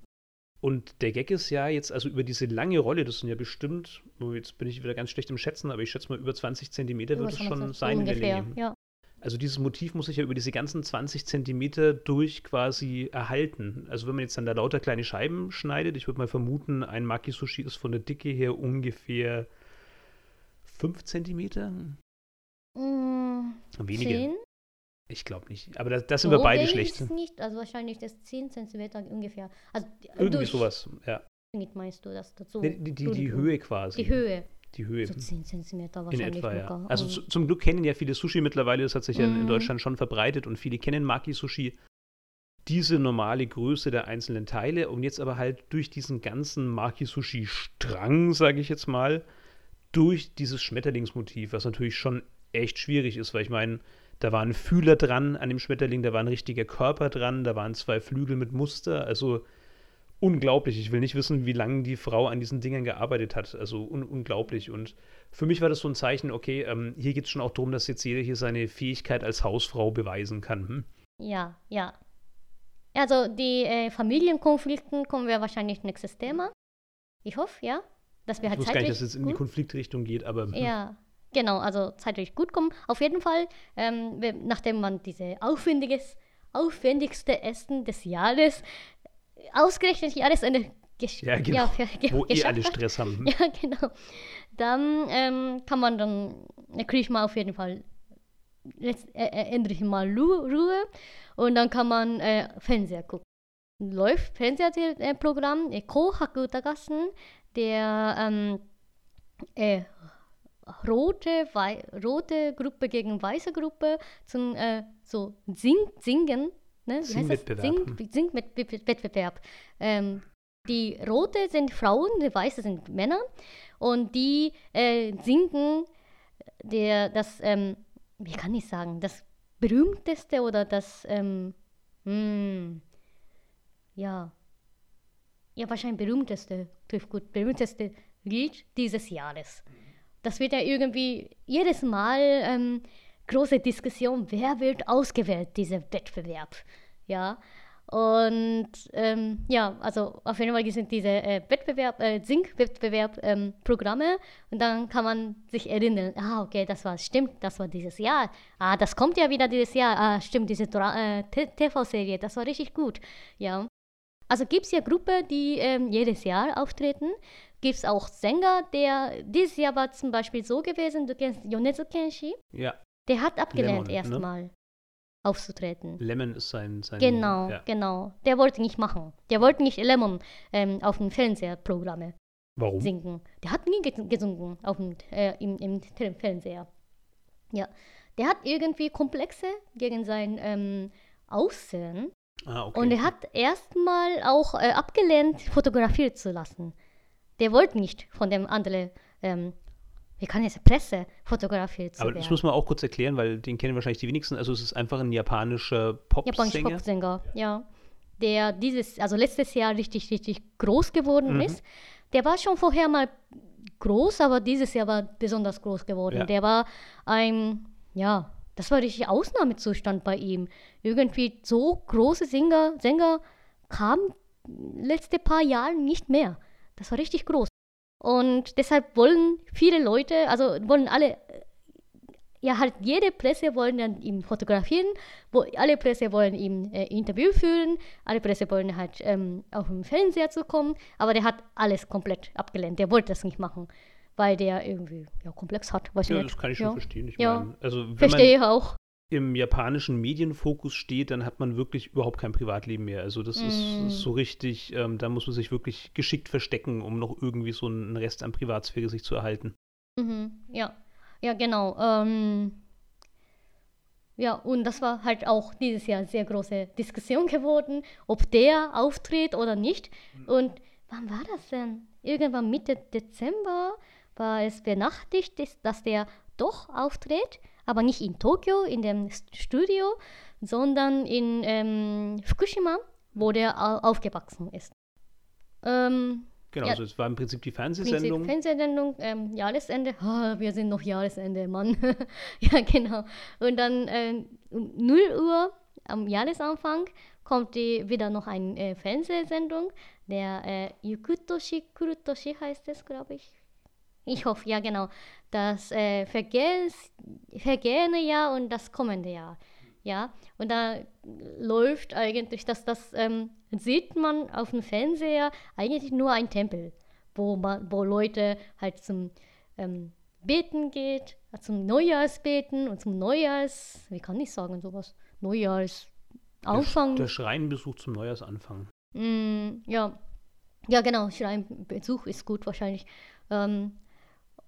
Und der Gag ist ja jetzt, also über diese lange Rolle, das sind ja bestimmt, oh, jetzt bin ich wieder ganz schlecht im Schätzen, aber ich schätze mal über 20 Zentimeter wird es schon sein in der ungefähr. Länge. Ja. Also dieses Motiv muss sich ja über diese ganzen 20 Zentimeter durch quasi erhalten. Also wenn man jetzt dann da lauter kleine Scheiben schneidet, ich würde mal vermuten, ein Maki-Sushi ist von der Dicke her ungefähr 5 Zentimeter? Mm, Weniger. zehn? Ich glaube nicht. Aber da, da sind wir So beide wenig schlecht. Ist nicht, also wahrscheinlich das 10 cm ungefähr. Also Irgendwie sowas, ja. Nicht meinst du das dazu? Die, die, die, die. Höhe quasi. Die Höhe. Die Höhe. So 10 cm In wahrscheinlich etwa, ja. Also Und- zu, zum Glück kennen ja viele Sushi mittlerweile, das hat sich ja in, in Mhm. Deutschland schon verbreitet und viele kennen Maki-Sushi. Diese normale Größe der einzelnen Teile und jetzt aber halt durch diesen ganzen Maki-Sushi-Strang, sage ich jetzt mal, durch dieses Schmetterlingsmotiv, was natürlich schon echt schwierig ist, weil ich meine, da war ein Fühler dran an dem Schmetterling, da war ein richtiger Körper dran, da waren zwei Flügel mit Muster, also unglaublich. Ich will nicht wissen, wie lange die Frau an diesen Dingen gearbeitet hat. Also un unglaublich. Und für mich war das so ein Zeichen, okay, ähm, hier geht es schon auch darum, dass jetzt jeder hier seine Fähigkeit als Hausfrau beweisen kann. Hm? Ja, ja. Also die äh, Familienkonflikten kommen wir wahrscheinlich nächstes Thema. Ich hoffe, ja. Dass wir Ich halt wusste gar nicht, dass es in die Konfliktrichtung geht, aber hm, Ja, genau, also zeitlich gut kommen. Auf jeden Fall, ähm, nachdem man diese aufwendiges, aufwendigste Essen des Jahres, ausgerechnet Jahresende gesch Ja, genau. ver- ge wo eh alle Stress haben. Ja, genau. Dann ähm, kann man dann, kriege ich mal auf jeden Fall letzt, äh, äh, endlich mal Ru Ruhe und dann kann man äh, Fernseher gucken. Läuft Fernsehprogramm, äh, Kohaku Utagassen, der ähm, äh, rote, wei rote Gruppe gegen weiße Gruppe zum äh, so Sing Singen, ne? Wie heißt das? Sing Singwettbewerb. Ähm, die rote sind Frauen, die weiße sind Männer und die äh, singen der, das, ähm, wie kann ich sagen, das berühmteste oder das, ähm, hm, ja, ja, wahrscheinlich berühmteste, trifft gut, berühmteste Lied dieses Jahres. Das wird ja irgendwie jedes Mal ähm, große Diskussion, wer wird ausgewählt, dieser Wettbewerb. Ja, und ähm, ja, also auf jeden Fall sind diese äh, Wettbewerb, äh, Singwettbewerb ähm, und dann kann man sich erinnern, ah, okay, das war, stimmt, das war dieses Jahr. Ah, das kommt ja wieder dieses Jahr. Ah, stimmt, diese äh, TV-Serie, das war richtig gut. Ja. Also gibt es ja Gruppen, die ähm, jedes Jahr auftreten. Gibt es auch Sänger, der dieses Jahr war zum Beispiel so gewesen, du kennst Yonezu Kenshi, Ja, der hat abgelehnt ne? erstmal aufzutreten. Lemon ist sein. sein Genau, Ja. genau. Der wollte nicht machen. Der wollte nicht Lemon ähm, auf dem Fernsehprogramme Warum? singen. Der hat nie ge- gesungen auf dem, äh, im, im Fernseher. Ja. Der hat irgendwie Komplexe gegen sein ähm, Aussehen. Ah, okay. Und er hat erstmal auch äh, abgelehnt, fotografiert zu lassen. Der wollte nicht von dem anderen ähm, wie kann jetzt Presse fotografiert zu Aber werden. das muss man auch kurz erklären, weil den kennen wahrscheinlich die wenigsten. Also es ist einfach ein japanischer Japanischer Popsänger. Popsänger, ja. Der dieses, also letztes Jahr richtig, richtig groß geworden Mhm. ist. Der war schon vorher mal groß, aber dieses Jahr war besonders groß geworden. Ja. Der war ein, ja, das war richtig Ausnahmezustand bei ihm. Irgendwie so große Sänger, Sänger kamen letzte paar Jahre nicht mehr. Das war richtig groß. Und deshalb wollen viele Leute, also wollen alle, ja halt jede Presse wollen dann ihn fotografieren, wo alle Presse wollen ihm äh, Interview führen, alle Presse wollen halt ähm, auf dem Fernseher zu kommen, aber der hat alles komplett abgelehnt. Der wollte das nicht machen, weil der irgendwie ja Komplex hat. Weiß Ja, nicht. das kann ich schon ja. verstehen. Ich Ja. meine, also wenn Verstehe man ich auch. im japanischen Medienfokus steht, dann hat man wirklich überhaupt kein Privatleben mehr. Also das ist, Mm. ist so richtig, ähm, da muss man sich wirklich geschickt verstecken, um noch irgendwie so einen Rest an Privatsphäre sich zu erhalten. Mhm, ja, ja, genau. Ähm, ja, und das war halt auch dieses Jahr sehr große Diskussion geworden, ob der auftritt oder nicht. Und wann war das denn? Irgendwann Mitte Dezember war es benachrichtigt, dass- der doch auftritt, aber nicht in Tokio, in dem Studio, sondern in ähm, Fukushima, wo der au- aufgewachsen ist. Ähm, Genau, Ja. also es war im Prinzip die Prinzip Fernsehsendung. Fernsehsendung, ähm, Jahresende. Ah, wir sind noch Jahresende, Mann. ja, genau. Und dann äh, um 0 Uhr am Jahresanfang kommt die, wieder noch eine äh, Fernsehsendung. Der äh, Yukutoshi Kurutoshi heißt es, glaube ich. Ich hoffe, ja, genau. Das äh, Vergehens, vergehende Jahr und das kommende Jahr. Ja, und da läuft eigentlich, dass das ähm, sieht man auf dem Fernseher eigentlich nur ein Tempel, wo, man, wo Leute halt zum ähm, Beten geht, zum Neujahrsbeten und zum Neujahrs, wie kann ich sagen sowas, Neujahrsanfang. Der Schreinbesuch zum Neujahrsanfang. Mm, ja. ja, genau, Schreinbesuch ist gut wahrscheinlich. Ähm,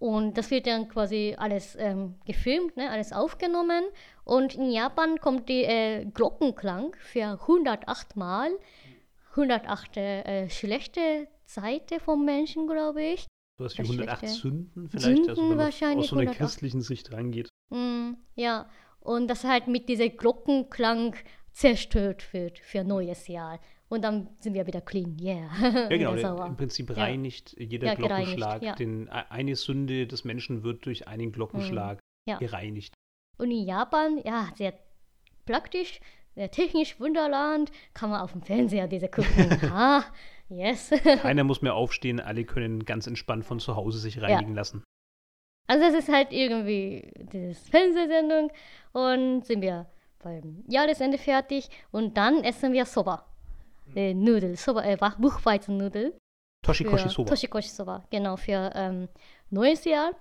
und das wird dann quasi alles ähm, gefilmt, ne, alles aufgenommen. Und in Japan kommt die äh, Glockenklang für 108 Mal. 108 äh, schlechte Seite vom Menschen, glaube ich. Was wie Das 108 schlechte- Sünden vielleicht, Sünden also wenn man aus so einer 108. christlichen Sicht rangeht. Mm, ja, und das halt mit diesem Glockenklang zerstört wird für neues Jahr. Und dann sind wir wieder clean, yeah. Ja, genau, der, im Prinzip Ja. reinigt jeder Ja, Glockenschlag. ja. Den, e- eine Sünde des Menschen wird durch einen Glockenschlag Ja. gereinigt. Und in Japan, ja, sehr praktisch, sehr technisch, Wunderland, kann man auf dem Fernseher diese gucken. ah, yes. Keiner muss mehr aufstehen, alle können ganz entspannt von zu Hause sich reinigen lassen. Also es ist halt irgendwie diese Fernsehsendung und sind wir beim Jahresende fertig und dann essen wir Soba. Äh, Nudeln, Soba, äh, Wach- Buchweizennudel. Toshikoshi Soba. Toshikoshi Soba, genau, für ähm, neues Jahr.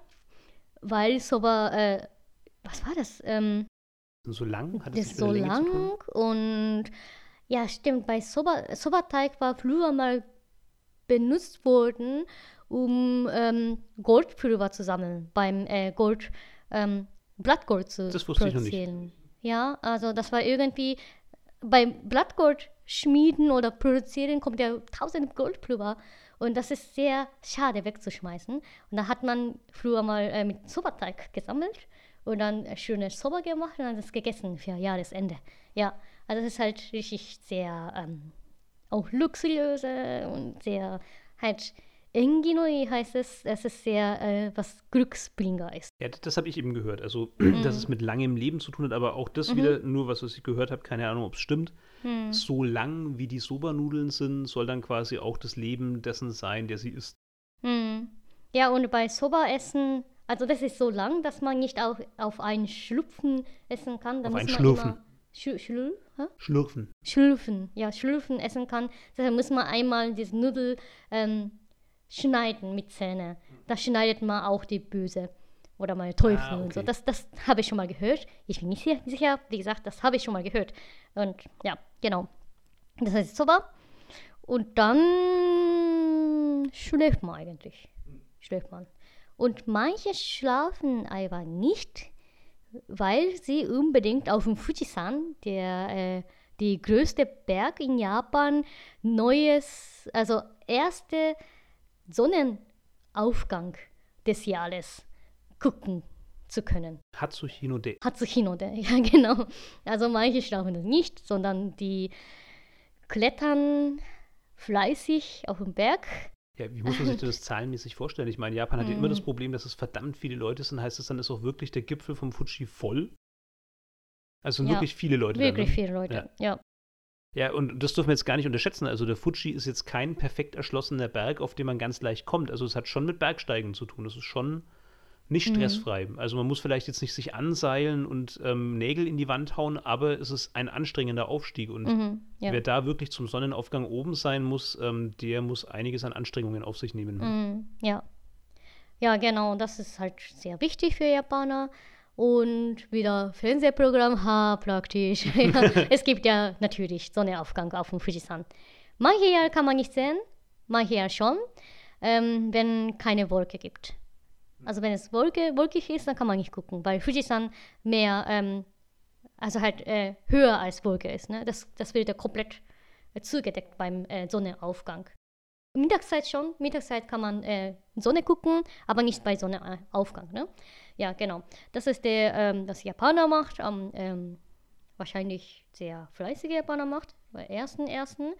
Weil Soba, äh, was war das? Ähm, so lang? Hat das so lang und ja, stimmt, bei Soba, Soba-Teig war früher mal benutzt worden, um ähm, Goldpulver zu sammeln, beim äh, Gold, ähm, Blattgold zu Das wusste ich noch nicht. produzieren. Ja, also das war irgendwie, beim Blattgold schmieden oder produzieren kommt ja tausend Goldpulver und das ist sehr schade wegzuschmeißen. Und da hat man früher mal äh, mit Soba-Teig gesammelt und dann äh, schöne Soba gemacht und dann das gegessen für Jahresende. Ja, also das ist halt richtig sehr ähm, auch luxuriöse und sehr halt Enginoi heißt es, es ist sehr äh, was Glücksbringer ist. Ja, das, habe ich eben gehört. Also, Mhm. dass es mit langem Leben zu tun hat, aber auch das wieder, nur was, was ich gehört habe, keine Ahnung, ob es stimmt. Mhm. So lang wie die Soba-Nudeln sind, soll dann quasi auch das Leben dessen sein, der sie isst. Hm. Ja, und bei Soba essen, also das ist so lang, dass man nicht auf, auf einen Schlupfen essen kann. Da Auf einen. Immer Schl Schlür, hä? Schlürfen. Schlürfen, ja, Schlürfen essen kann. Deshalb muss man einmal diese Nudel ähm, schneiden mit Zähne. Da schneidet man auch die Böse oder mal Teufel Ah, und so. okay. Das, das habe ich schon mal gehört. Ich bin nicht sicher- wie gesagt, das habe ich schon mal gehört. Und ja, genau. Das heißt Soba. Und dann schläft man eigentlich. Schläft man. Und manche schlafen aber nicht, weil sie unbedingt auf dem Fujisan, der äh, die größte Berg in Japan, neues, also erste Sonnenaufgang des Jahres gucken zu können. Hatsuhinode. Hatsuhinode, ja genau. Also manche schlafen das nicht, sondern die klettern fleißig auf den Berg. Ja, wie muss man sich das zahlenmäßig vorstellen? Ich meine, Japan hat ja immer das Problem, dass es verdammt viele Leute sind. Heißt das dann, ist auch wirklich der Gipfel vom Fuji voll? Also Ja, wirklich viele Leute da, Wirklich ne? viele Leute, ja. Ja, und das dürfen wir jetzt gar nicht unterschätzen. Also der Fuji ist jetzt kein perfekt erschlossener Berg, auf den man ganz leicht kommt. Also es hat schon mit Bergsteigen zu tun. Das ist schon nicht Mhm. stressfrei. Also man muss vielleicht jetzt nicht sich anseilen und ähm, Nägel in die Wand hauen, aber es ist ein anstrengender Aufstieg. Und Mhm, ja. wer da wirklich zum Sonnenaufgang oben sein muss, ähm, der muss einiges an Anstrengungen auf sich nehmen. Mhm, ja. Ja, genau, das ist halt sehr wichtig für Japaner. Und wieder Fernsehprogramm, ha, praktisch. es gibt ja natürlich Sonnenaufgang auf dem Fujisan. Manche Jahre kann man nicht sehen, manche Jahre schon, ähm, wenn keine Wolke gibt. Also wenn es Wolke, wolkig ist, dann kann man nicht gucken, weil Fujisan mehr, ähm, also halt äh, höher als Wolke ist. Ne? Das, das wird ja komplett äh, zugedeckt beim äh, Sonnenaufgang. Mittagszeit schon. Mittagszeit kann man äh, Sonne gucken, aber nicht bei Sonnenaufgang. Ne? Ja, genau. Das ist der, ähm, das Japaner macht, am ähm, wahrscheinlich sehr fleißige Japaner macht, bei ersten ersten.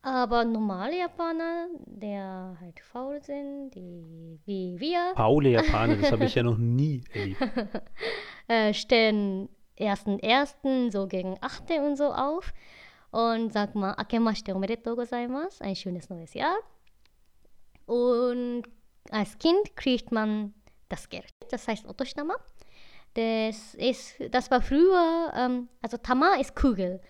Aber normale Japaner, der halt faul sind, die wie wir, Paule Japaner, das habe ich ja noch nie erlebt. äh, stehen ersten ersten so gegen 8 und so auf und sagt mal, Akemashite omedetou gozaimasu, ein schönes neues Jahr. Und als Kind kriegt man das Geld, das heißt Otoshitama. Das, ist, das war früher, ähm, also Tama ist Kugel.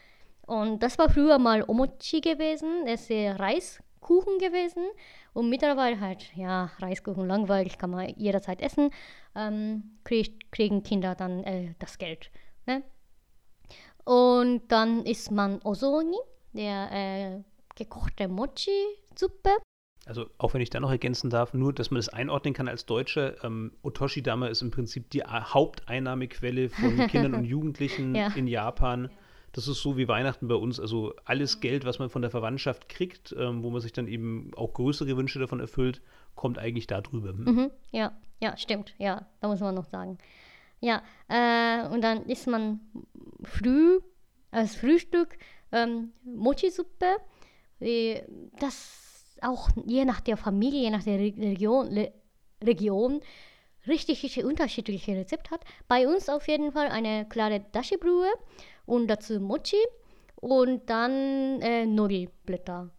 Und das war früher mal Omochi gewesen, das ist Reiskuchen gewesen. Und mittlerweile halt, ja, Reiskuchen langweilig, kann man jederzeit essen. Ähm, krieg, kriegen Kinder dann äh, das Geld. Ne? Und dann isst man Ozoni, der äh, gekochte Mochi-Suppe. Also auch wenn ich da noch ergänzen darf, nur, dass man das einordnen kann als Deutscher, ähm, Otoshi-Dama ist im Prinzip die A- Haupteinnahmequelle von Kindern und Jugendlichen Ja. in Japan. Das ist so wie Weihnachten bei uns. Also alles Geld, was man von der Verwandtschaft kriegt, ähm, wo man sich dann eben auch größere Wünsche davon erfüllt, kommt eigentlich da drüber. Hm? Mhm, ja, ja, stimmt. Ja, da muss man noch sagen. Ja, äh, und dann isst man früh als Frühstück ähm, Mochi-Suppe. Äh, Das auch je nach der Familie, je nach der Re Region, Region richtig, unterschiedliche Rezept hat. Bei uns auf jeden Fall eine klare Dashi-Brühe und dazu Mochi und dann äh, Nori-Blätter.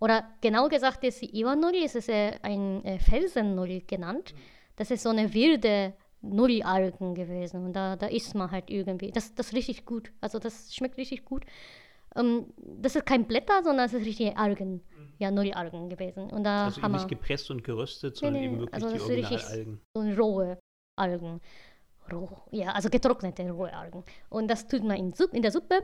Oder genau gesagt ist Iwanori, es ist äh, ein äh, Felsennori genannt. Das ist so eine wilde Nori-Algen gewesen. Und da, da isst man halt irgendwie. Das, das ist richtig gut. Also das schmeckt richtig gut. Ähm, das ist kein Blätter, sondern es ist richtig Algen. Ja, Nori-Algen gewesen. Und da Also haben nicht gepresst und geröstet, sondern nee, eben wirklich also die das Originalalgen. so rohe Algen. Roh, ja, also getrocknete rohe Algen. Und das tut man in, Supp, in der Suppe.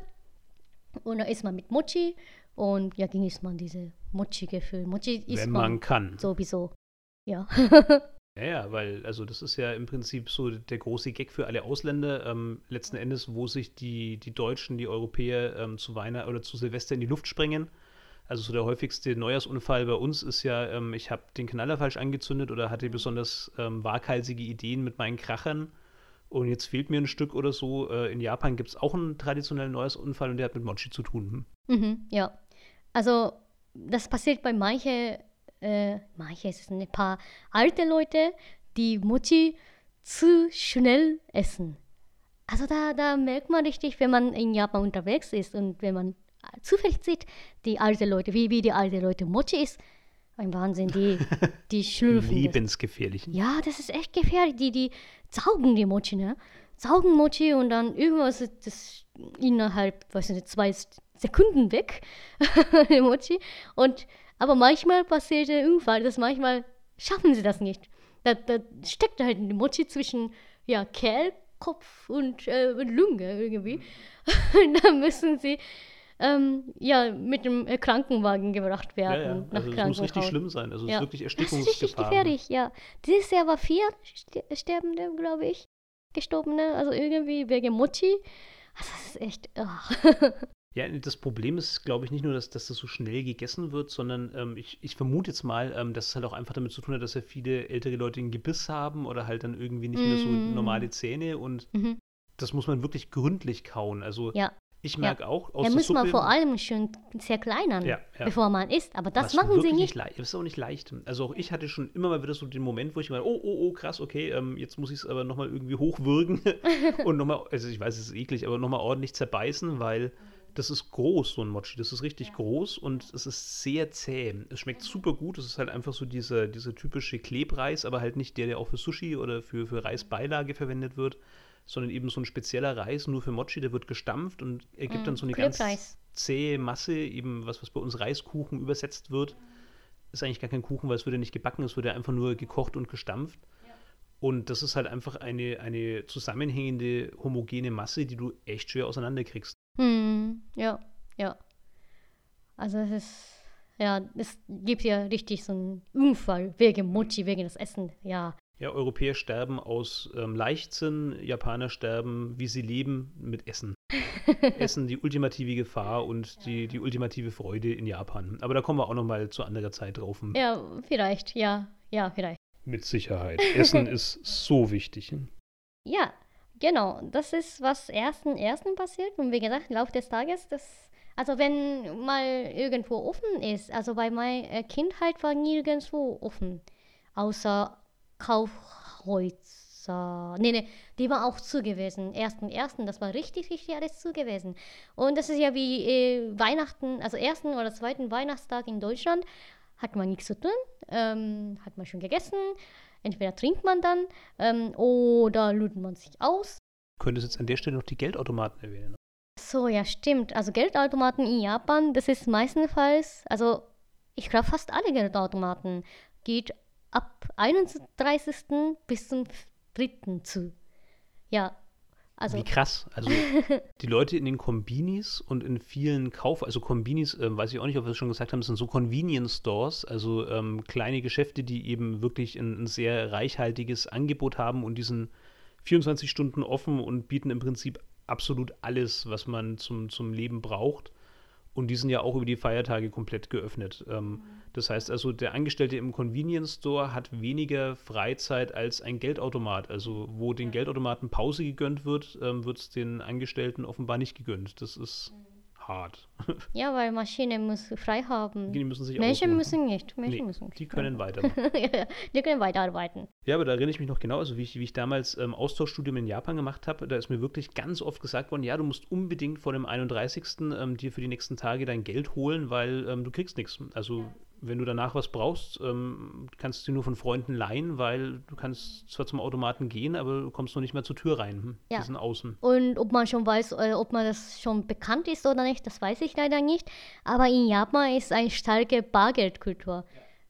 Und da isst man mit Mochi. Und ja, genießt man diese Mochi-Gefühl. Mochi isst Wenn man man kann. sowieso. Ja. Ja, ja, weil, also das ist ja im Prinzip so der große Gag für alle Ausländer, ähm, letzten Endes, wo sich die, die Deutschen, die Europäer ähm, zu Weihnachten oder zu Silvester in die Luft sprengen. Also so der häufigste Neujahrsunfall bei uns ist ja, ähm, ich habe den Knaller falsch angezündet oder hatte besonders ähm, waghalsige Ideen mit meinen Krachern und jetzt fehlt mir ein Stück oder so. Äh, in Japan gibt es auch einen traditionellen Neujahrsunfall und der hat mit Mochi zu tun. Hm? Mhm, ja. Also, das passiert bei manchen, äh, manche, es sind ein paar alte Leute, die Mochi zu schnell essen. Also da, da merkt man richtig, wenn man in Japan unterwegs ist und wenn man zufällig sieht, die alte Leute, wie, wie die alte Leute Mochi ist, ein Wahnsinn, die, die schlürfen das. Lebensgefährlich. Ja, das ist echt gefährlich. Die, die saugen die Mochi, ne? Saugen Mochi und dann irgendwas ist das innerhalb, weiß nicht, zwei Sekunden weg, die Mochi. Und, aber manchmal passiert der Unfall, dass manchmal schaffen sie das nicht. Da, da steckt halt die Mochi zwischen, ja, Kehlkopf und, äh, und Lunge irgendwie. und dann müssen sie ähm, ja, mit dem äh, Krankenwagen gebracht Ja, werden. ja. Also das muss richtig schlimm sein. Also es Ja. ist wirklich Das ist richtig Erstickungsgefahr. gefährlich, ja. Dieses Jahr war vier Ste- Sterbende, glaube ich, Gestorbene, also irgendwie wegen Mochi. Also das ist echt, ah. Ja, das Problem ist, glaube ich, nicht nur, dass, dass das so schnell gegessen wird, sondern ähm, ich, ich vermute jetzt mal, ähm, dass es halt auch einfach damit zu tun hat, dass ja viele ältere Leute ein Gebiss haben oder halt dann irgendwie nicht mehr so Mm. normale Zähne und Mhm. das muss man wirklich gründlich kauen. Also Ja. ich merke auch aus Da der muss man vor allem schon zerkleinern, Ja, ja. bevor man isst. Aber das machen sie nicht. Das ist auch nicht leicht. Also auch ich hatte schon immer mal wieder so den Moment, wo ich mir, oh, oh, oh, krass, okay, ähm, jetzt muss ich es aber nochmal irgendwie hochwürgen und nochmal, also ich weiß, es ist eklig, aber nochmal ordentlich zerbeißen, weil das ist groß, so ein Mochi. Das ist richtig groß und es ist sehr zäh. Es schmeckt super gut. Es ist halt einfach so dieser, dieser typische Klebreis, aber halt nicht der, der auch für Sushi oder für, für Reisbeilage verwendet wird, sondern eben so ein spezieller Reis nur für Mochi. Der wird gestampft und ergibt dann so eine ganz Klebreis. zähe Masse, eben was, was bei uns Reiskuchen übersetzt wird. Ist eigentlich gar kein Kuchen, weil es wird ja nicht gebacken, es wird ja einfach nur gekocht und gestampft. Und das ist halt einfach eine, eine zusammenhängende, homogene Masse, die du echt schwer auseinanderkriegst. Hm, ja, ja. Also es ist, ja, es gibt ja richtig so einen Unfall wegen Mochi, wegen das Essen. Ja, Ja, Europäer sterben aus ähm, Leichtsinn, Japaner sterben, wie sie leben, mit Essen. Essen die ultimative Gefahr und die, die ultimative Freude in Japan. Aber da kommen wir auch nochmal zu anderer Zeit drauf. ja, vielleicht, ja, ja, vielleicht. Mit Sicherheit. Essen ist so wichtig. Ja, genau. Das ist, was ersten, ersten passiert. Und wie gesagt, im Laufe des Tages, das, also wenn mal irgendwo offen ist, also bei meiner äh, Kindheit war nirgendwo offen, außer Kaufhäuser. Nee, nee, die waren auch zu gewesen. Ersten, ersten, das war richtig, richtig alles zu gewesen. Und das ist ja wie äh, Weihnachten, also ersten oder zweiten Weihnachtstag in Deutschland, hat man nichts zu tun, ähm, hat man schon gegessen. Entweder trinkt man dann ähm, oder lügt man sich aus. Du könntest jetzt an der Stelle noch die Geldautomaten erwähnen. So, ja, stimmt. Also Geldautomaten in Japan, das ist meistenfalls, also ich glaube fast alle Geldautomaten geht ab 31. bis zum 3. zu. Ja, also Wie krass. Also die Leute in den Kombinis und in vielen Kauf, also Kombinis, ähm, weiß ich auch nicht, ob wir es schon gesagt haben, sind so Convenience Stores, also ähm, kleine Geschäfte, die eben wirklich ein, ein sehr reichhaltiges Angebot haben und die sind 24 Stunden offen und bieten im Prinzip absolut alles, was man zum, zum Leben braucht. Und die sind ja auch über die Feiertage komplett geöffnet. Ähm, das heißt also, der Angestellte im Convenience Store hat weniger Freizeit als ein Geldautomat. Also, wo den Geldautomaten Pause gegönnt wird, ähm, wird es den Angestellten offenbar nicht gegönnt. Das ist hart. ja, weil Maschine muss frei haben. Die müssen sich Menschen ausruhen. müssen nicht. Menschen Nee, müssen nicht. die können ja, die können weiterarbeiten. Ja, aber da erinnere ich mich noch genau, also wie ich, wie ich damals ähm, Austauschstudium in Japan gemacht habe, da ist mir wirklich ganz oft gesagt worden, ja, du musst unbedingt vor dem 31. Ähm, dir für die nächsten Tage dein Geld holen, weil ähm, du kriegst nichts. Also wenn du danach was brauchst, ähm, kannst du nur von Freunden leihen, weil du kannst zwar zum Automaten gehen, aber du kommst noch nicht mehr zur Tür rein. Hm? Ja. Die sind außen. Und ob man schon weiß, äh, ob man das schon bekannt ist oder nicht, das weiß ich leider nicht. Aber in Japan ist eine starke Bargeldkultur.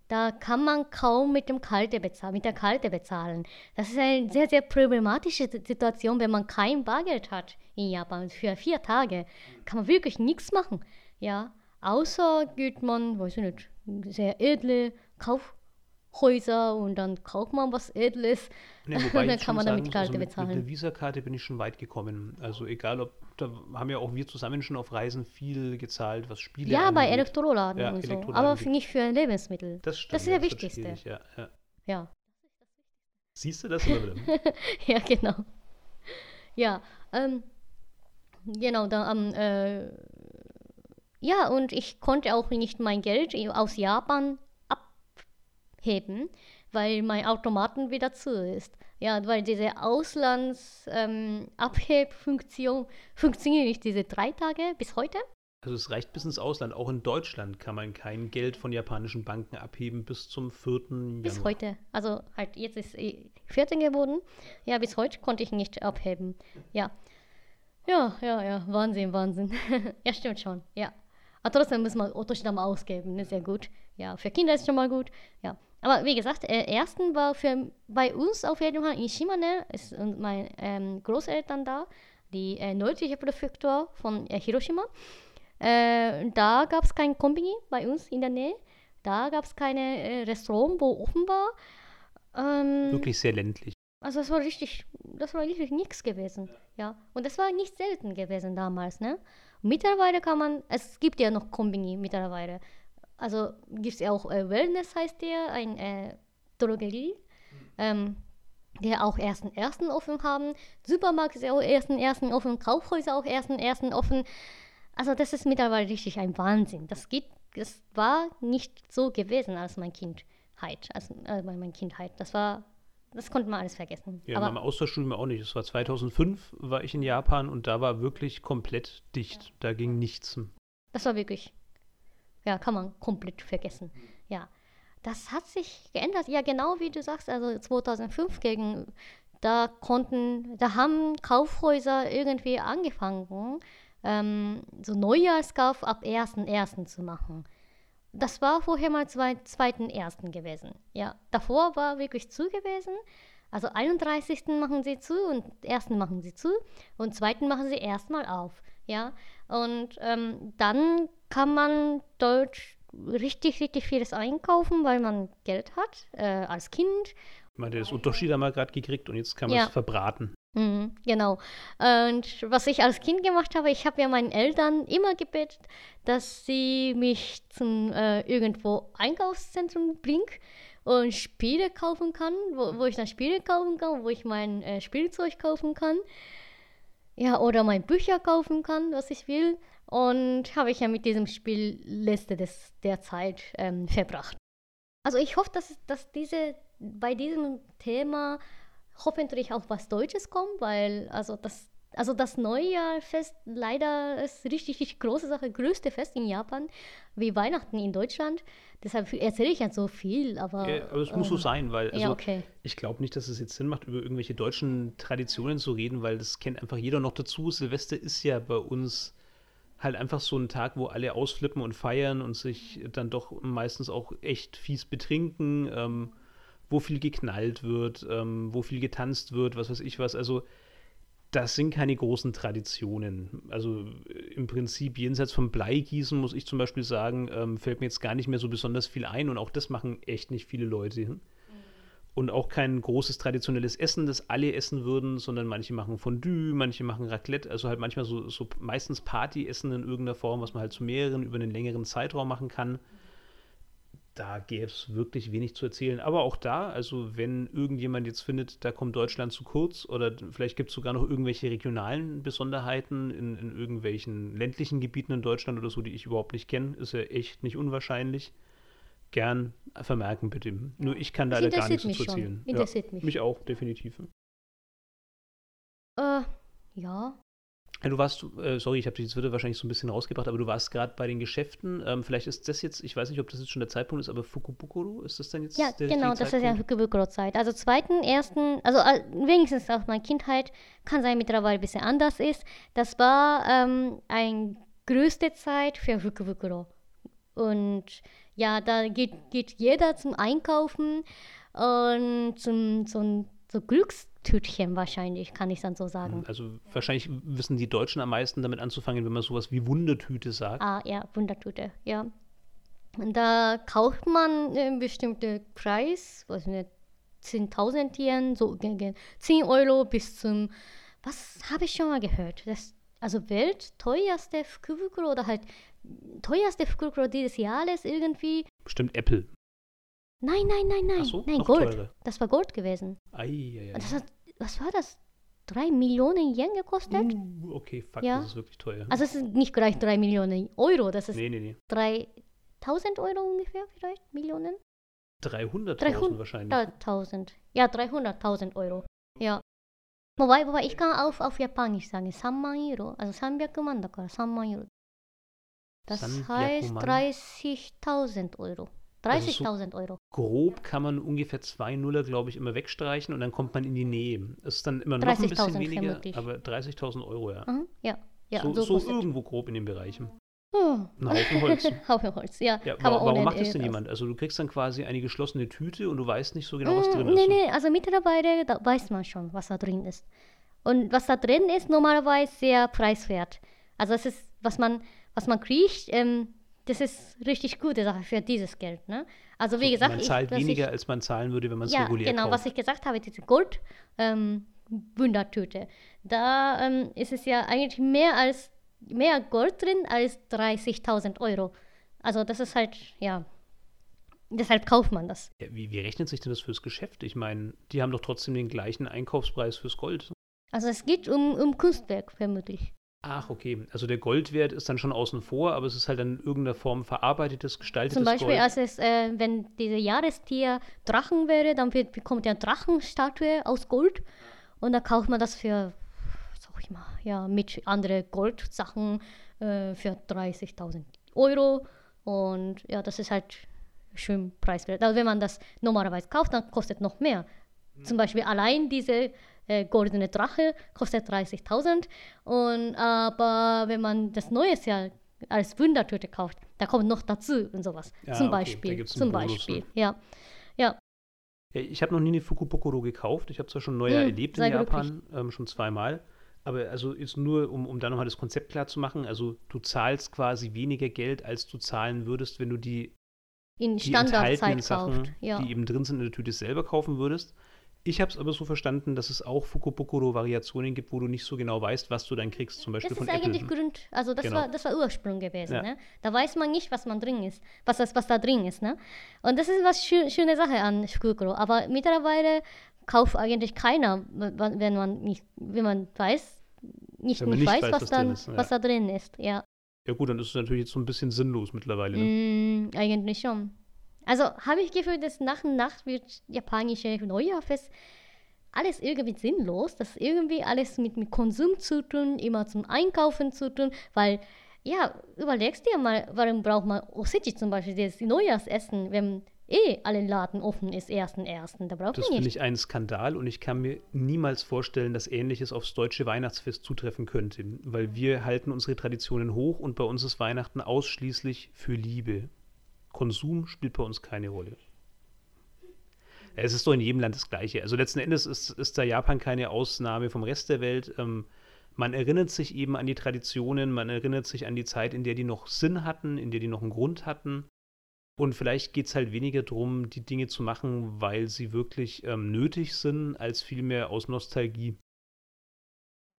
Da kann man kaum mit dem Karte bezahlen, mit der Karte bezahlen. Das ist eine sehr, sehr problematische Si- Situation, wenn man kein Bargeld hat in Japan. Für vier Tage kann man wirklich nichts machen. Ja, außer geht man, weiß ich nicht, sehr edle Kaufhäuser und dann kauft man was Edles. Ja, wobei dann kann man damit Karte also bezahlen. Mit der Visa-Karte bin ich schon weit gekommen. Also egal ob, da haben ja auch wir zusammen schon auf Reisen viel gezahlt, was Spiele Ja, bei angeht. Elektroladen Ja, und so. Aber nicht für Lebensmittel. Das stimmt. Das ist ja, der wird Wichtigste. Ja, ja. Ja. Siehst du das wieder? ja, genau. Ja, ähm, genau, da am, äh, ja, und ich konnte auch nicht mein Geld aus Japan abheben, weil mein Automaten wieder zu ist. Ja, weil diese Auslands-Abhebfunktion ähm, funktioniert nicht diese drei Tage bis heute. Also es reicht bis ins Ausland. Auch in Deutschland kann man kein Geld von japanischen Banken abheben bis zum 4. Januar. Bis heute. Also halt, jetzt ist eh 14 geworden. Ja, bis heute konnte ich nicht abheben. Ja. Ja, ja, ja. Wahnsinn, Wahnsinn. ja, stimmt schon. Ja. Aber trotzdem muss man Ottostamm ausgeben. Ne? Sehr gut. Ja, für Kinder ist schon mal gut. Ja. Aber wie gesagt, äh, ersten war für bei uns auf jeden Fall in Shimane ist und meine ähm, Großeltern da, die äh, nördliche Präfektur von äh, Hiroshima. Äh, da gab es kein Kombini bei uns in der Nähe. Da gab es keine äh, Restaurant, wo offen war. Ähm, Wirklich sehr ländlich. Also das war richtig, das war richtig nichts gewesen. Ja. Und das war nicht selten gewesen damals, ne? Mittlerweile kann man, es gibt ja noch Kombini mittlerweile. Also gibt es ja auch äh, Wellness heißt der, ein äh, Drogerie, ähm, der auch ersten ersten offen haben. Supermarkt ist auch ersten ersten offen, Kaufhäuser auch ersten ersten offen. Also das ist mittlerweile richtig ein Wahnsinn. Das geht, das war nicht so gewesen als mein Kindheit, als äh, meine Kindheit. Das war das konnte man alles vergessen. Ja, aber im Austauschstudium auch nicht. Es war 2005, war ich in Japan und da war wirklich komplett dicht. Ja. Da ging nichts. Das war wirklich, ja, kann man komplett vergessen. Ja, das hat sich geändert. Ja, genau wie du sagst, also 2005 gegen, da konnten, da haben Kaufhäuser irgendwie angefangen, ähm, so Neujahrskauf ab 1.1. zu machen. Das war vorher mal zwei, zweiten ersten gewesen. Ja, davor war wirklich zu gewesen. Also 31. machen sie zu und ersten machen sie zu und zweiten machen sie erstmal auf. Ja, und ähm, dann kann man dort richtig, richtig vieles einkaufen, weil man Geld hat äh, als Kind. Ich meine, das Unterschied wir gerade gekriegt und jetzt kann man es ja. verbraten. Mhm, genau. Und was ich als Kind gemacht habe, ich habe ja meinen Eltern immer gebetet, dass sie mich zum äh, irgendwo Einkaufszentrum bringen und Spiele kaufen kann, wo, wo ich dann Spiele kaufen kann, wo ich mein äh, Spielzeug kaufen kann. Ja, oder mein Bücher kaufen kann, was ich will. Und habe ich ja mit diesem Spielliste des, der Zeit ähm, verbracht. Also ich hoffe, dass, dass diese, bei diesem Thema hoffentlich auch was Deutsches kommt, weil also das, also das Neujahrfest leider ist richtig, richtig große Sache, größte Fest in Japan, wie Weihnachten in Deutschland. Deshalb erzähle ich ja so viel, aber. Ja, aber es muss so ähm, sein, weil also ja, okay. ich glaube nicht, dass es jetzt Sinn macht, über irgendwelche deutschen Traditionen zu reden, weil das kennt einfach jeder noch dazu. Silvester ist ja bei uns halt einfach so ein Tag, wo alle ausflippen und feiern und sich dann doch meistens auch echt fies betrinken. Ähm, wo viel geknallt wird, ähm, wo viel getanzt wird, was weiß ich was. Also das sind keine großen Traditionen. Also äh, im Prinzip jenseits vom Bleigießen muss ich zum Beispiel sagen, ähm, fällt mir jetzt gar nicht mehr so besonders viel ein und auch das machen echt nicht viele Leute. Mhm. Und auch kein großes traditionelles Essen, das alle essen würden, sondern manche machen Fondue, manche machen Raclette, also halt manchmal so, so meistens Partyessen in irgendeiner Form, was man halt zu mehreren über einen längeren Zeitraum machen kann. Da gäbe es wirklich wenig zu erzählen. Aber auch da, also wenn irgendjemand jetzt findet, da kommt Deutschland zu kurz oder vielleicht gibt es sogar noch irgendwelche regionalen Besonderheiten in, in, irgendwelchen ländlichen Gebieten in Deutschland oder so, die ich überhaupt nicht kenne, ist ja echt nicht unwahrscheinlich. Gern vermerken bitte. Nur ich kann da gar nichts zu erzählen. Interessiert ja, mich. Mich auch, definitiv. Äh, ja, du warst, äh, sorry, ich habe dich jetzt wieder wahrscheinlich so ein bisschen rausgebracht, aber du warst gerade bei den Geschäften. Ähm, vielleicht ist das jetzt, ich weiß nicht, ob das jetzt schon der Zeitpunkt ist, aber Fukubukuro, ist das denn jetzt Ja, der genau, das ist ja Fukubukuro-Zeit. Also zweiten, ersten, also wenigstens aus meiner Kindheit, kann sein mittlerweile ein bisschen anders ist. Das war ähm, eine größte Zeit für Fukubukuro. Und ja, da geht, geht jeder zum Einkaufen und zum, zum so Glückstütchen wahrscheinlich, kann ich dann so sagen. Also wahrscheinlich wissen die Deutschen am meisten damit anzufangen, wenn man sowas wie Wundertüte sagt. Ah, ja, Wundertüte, ja. Und da kauft man einen bestimmten Preis, was nicht, 10.000 Yen, so gegen 10 Euro bis zum, was habe ich schon mal gehört? Das, also weltteuerste Fukubukuro oder halt teuerste Fukubukuro dieses Jahres irgendwie. Bestimmt Apple. Nein, nein, nein, nein. So, nein, Gold. Teure. Das war Gold gewesen. Ei, ei, ei. Das hat, was war das? Drei Millionen Yen gekostet? Uh, okay, fuck, ja. das ist wirklich teuer. Also es ist nicht gleich drei Millionen Euro, das ist nee, nee, nee. 3000 Euro ungefähr vielleicht, Millionen? 300.000 wahrscheinlich. 300.000, ja 300.000 Euro, ja. Wobei, wobei, ich kann auf, auf Japanisch sagen, 3万 Euro, also 300 Mann 3万 Euro. Das heißt 30.000 Euro. 30.000 also so Euro. Grob kann man ungefähr zwei Nuller, glaube ich, immer wegstreichen und dann kommt man in die Nähe. Es ist dann immer noch ein bisschen weniger, aber 30.000 Euro, ja. Mhm, ja. ja. so, so, so irgendwo grob in den Bereichen. Oh. Ein Haufen Holz. Haufen Holz, ja. ja warum, warum macht das denn jemand? Also du kriegst dann quasi eine geschlossene Tüte und du weißt nicht so genau, was drin nee, ist. Nee, nee, also mittlerweile da weiß man schon, was da drin ist. Und was da drin ist, normalerweise sehr preiswert. Also es ist, was man, was man kriegt, ähm, das ist richtig gute Sache für dieses Geld. Ne? Also wie gesagt, man ich- zahlt was weniger, ich, als man zahlen würde, wenn man es ja, regulär genau, kauft. was ich gesagt habe, diese Gold ähm, Wundertüte. Da ähm, ist es ja eigentlich mehr als mehr Gold drin als 30.000 Euro. Also das ist halt, ja, deshalb kauft man das. Ja, wie, wie rechnet sich denn das fürs Geschäft? Ich meine, die haben doch trotzdem den gleichen Einkaufspreis fürs Gold. Also es geht um, um Kunstwerk vermutlich. Ach, okay. Also der Goldwert ist dann schon außen vor, aber es ist halt in irgendeiner Form verarbeitetes, gestaltetes Zum Beispiel, Gold. als es, äh, wenn diese Jahrestier Drachen wäre, dann wird, bekommt er Drachenstatue aus Gold und da kauft man das für, sag ich mal, ja, mit anderen Goldsachen äh, für 30.000 Euro und ja, das ist halt schön preiswert. Also wenn man das normalerweise kauft, dann kostet noch mehr. Zum Beispiel allein diese äh, goldene Drache kostet 30.000 und aber wenn man das neues Jahr als Wundertüte kauft, da kommt noch dazu und sowas. Ja, zum okay, Beispiel. Zum Bonus, Beispiel. ne? Ja. Ja. Ich habe noch nie eine Fukupokoro gekauft. Ich habe zwar schon neuer Hm, erlebt in Japan, ähm, schon zweimal. Aber also ist nur, um, um da nochmal das Konzept klar zu machen, also du zahlst quasi weniger Geld, als du zahlen würdest, wenn du die, In Standardzeit Sachen, kauft. Ja. die eben drin sind in der Tüte, selber kaufen würdest. Ich habe es aber so verstanden, dass es auch Fukupokoro-Variationen gibt, wo du nicht so genau weißt, was du dann kriegst, zum Beispiel Das von ist eigentlich Apple. Grund, also das Genau. war das war Ursprung gewesen, Ja. ne? Da weiß man nicht, was man drin ist, was das was da drin ist, ne? Und das ist was schö schöne Sache an Shukuro, aber mittlerweile kauft eigentlich keiner, wenn man nicht wenn man weiß nicht, nicht nicht weiß, weiß, was, dann ist, ja. was da drin ist, ja. Ja gut, dann ist es natürlich jetzt so ein bisschen sinnlos mittlerweile. Ne? Mm, eigentlich schon. Also habe ich Gefühl, dass nach und nach wird japanische Neujahrfest alles irgendwie sinnlos. Das ist irgendwie alles mit, mit Konsum zu tun, immer zum Einkaufen zu tun, weil ja, überlegst dir mal, warum braucht man Osechi zum Beispiel, das Neujahrsessen, wenn eh alle Laden offen ist, ersten ersten, da braucht Das finde ich einen Skandal und ich kann mir niemals vorstellen, dass Ähnliches aufs deutsche Weihnachtsfest zutreffen könnte, weil wir halten unsere Traditionen hoch und bei uns ist Weihnachten ausschließlich für Liebe. Konsum spielt bei uns keine Rolle. Es ist doch in jedem Land das Gleiche. Also letzten Endes ist, ist da Japan keine Ausnahme vom Rest der Welt. Ähm, man erinnert sich eben an die Traditionen, man erinnert sich an die Zeit, in der die noch Sinn hatten, in der die noch einen Grund hatten. Und vielleicht geht es halt weniger darum, die Dinge zu machen, weil sie wirklich ähm, nötig sind, als vielmehr aus Nostalgie.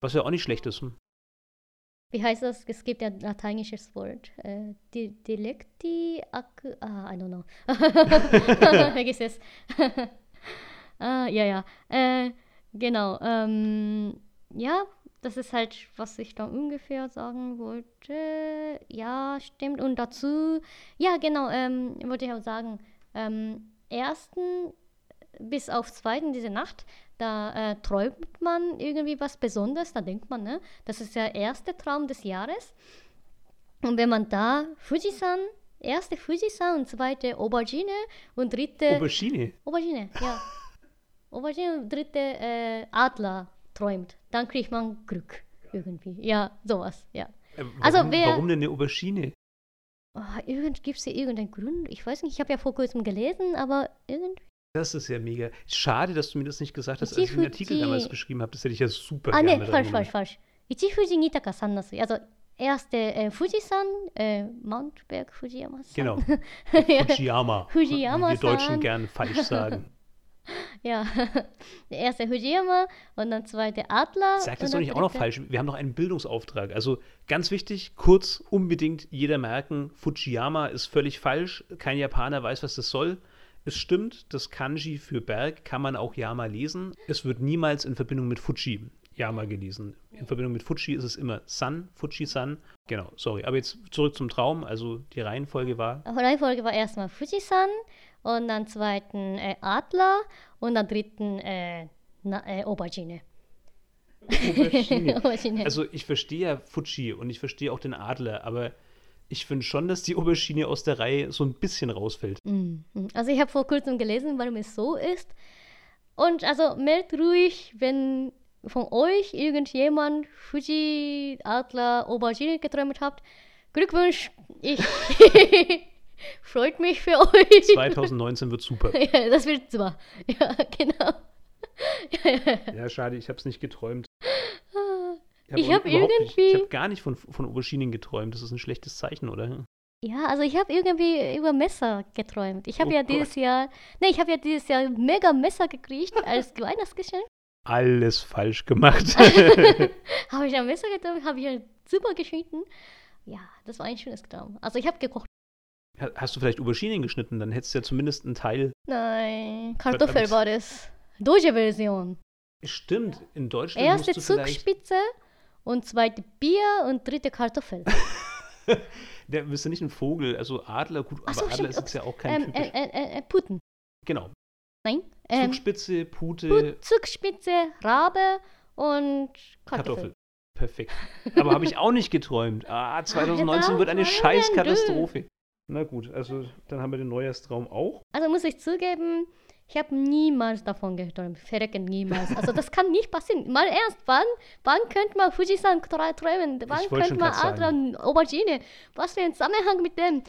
Was ja auch nicht schlecht ist. hm? Wie heißt das? Es gibt ja ein lateinisches Wort. Äh, di dilecti ac... Ah, I don't know. Vergiss es. ah, ja, ja. Äh, genau. Ähm, ja, das ist halt, was ich da ungefähr sagen wollte. Ja, stimmt. Und dazu, ja, genau, ähm, wollte ich auch sagen, ähm, ersten bis auf zweiten diese Nacht, da äh, träumt man irgendwie was Besonderes, da denkt man, ne? Das ist der erste Traum des Jahres. Und wenn man da Fujisan, erste Fujisan und zweite Aubergine und dritte Aubergine. Aubergine, ja. Aubergine und dritte äh, Adler träumt, dann kriegt man Glück irgendwie. Ja, sowas, ja. Äh, warum, Also wer- warum denn eine Aubergine? Oh, irgend, Gibt es hier irgendeinen Grund? Ich weiß nicht, ich habe ja vor kurzem gelesen, aber irgendwie. Das ist ja mega. Schade, dass du mir das nicht gesagt hast, als ich den Artikel damals geschrieben habe. Das hätte ich ja super Ah, gerne ne, dran falsch, falsch, falsch. Ichifuji Nitaka san nasu. Also, erste äh, Fujisan, äh, Mountberg. Genau. Fujiyama. Fujiyama-san. Wie wir Deutschen gern falsch sagen. ja. Der erste Fujiyama und dann zweite Adler. Sag das doch nicht auch noch falsch. Wir haben noch einen Bildungsauftrag. Also ganz wichtig, kurz, unbedingt jeder merken, Fujiyama ist völlig falsch. Kein Japaner weiß, was das soll. Es stimmt, das Kanji für Berg kann man auch Yama lesen. Es wird niemals in Verbindung mit Fuji Yama gelesen. In Verbindung mit Fuji ist es immer San, Fuji-san. Genau, sorry. Aber jetzt zurück zum Traum. Also die Reihenfolge war Die Reihenfolge war erstmal Fujisan und dann zweiten äh, Adler und dann dritten äh, na, äh, Aubergine. Aubergine. Aubergine. Also ich verstehe ja Fuji und ich verstehe auch den Adler, aber ich finde schon, dass die Aubergine aus der Reihe so ein bisschen rausfällt. Mm. Also ich habe vor kurzem gelesen, warum es so ist. Und also meldet ruhig, wenn von euch irgendjemand Fuji, Adler, Aubergine geträumt habt. Glückwunsch, ich freut mich für euch. 2019 wird super. ja, das wird super. Ja, genau. Ja, schade, ich habe es nicht geträumt. Ich auch hab überhaupt nicht- irgendwie- Ich habe gar nicht von, von Auberginen geträumt. Das ist ein schlechtes Zeichen, oder? Ja, also ich habe irgendwie über Messer geträumt. Ich habe Oh ja Gott. dieses Jahr, nee, ich habe ja dieses Jahr mega Messer gekriegt als Weihnachtsgeschenk. Alles falsch gemacht. habe ich ein Messer geträumt, habe ich ein super geschnitten. Ja, das war ein schönes Traum. Also ich habe gekocht. Ha- Hast du vielleicht Auberginen geschnitten? Dann hättest du ja zumindest einen Teil. Nein, Kartoffel war das. Deutsche Version. Stimmt, in Deutschland Erste musst du vielleicht... Und zweite Bier und dritte Kartoffel. Der bist du nicht ein Vogel, also Adler, gut, Ach aber so, Adler stimmt, ist jetzt ja auch kein Ähm, typisch. äh, äh, äh, Puten. genau. Nein. Ähm, Zugspitze, Pute, Put, Zugspitze, Rabe und Kartoffel. Kartoffel. Perfekt. Aber habe ich auch nicht geträumt. Ah, 2019 da wird eine Scheißkatastrophe. Na gut, also dann haben wir den Neujahrstraum auch. Also muss ich zugeben, ich habe niemals davon geträumt. Verrecken, niemals. Also das kann nicht passieren. Mal ernst, wann, wann könnte man Fujisan träumen? Wann könnte man. Adler, Aubergine? Was für ein Zusammenhang mit dem?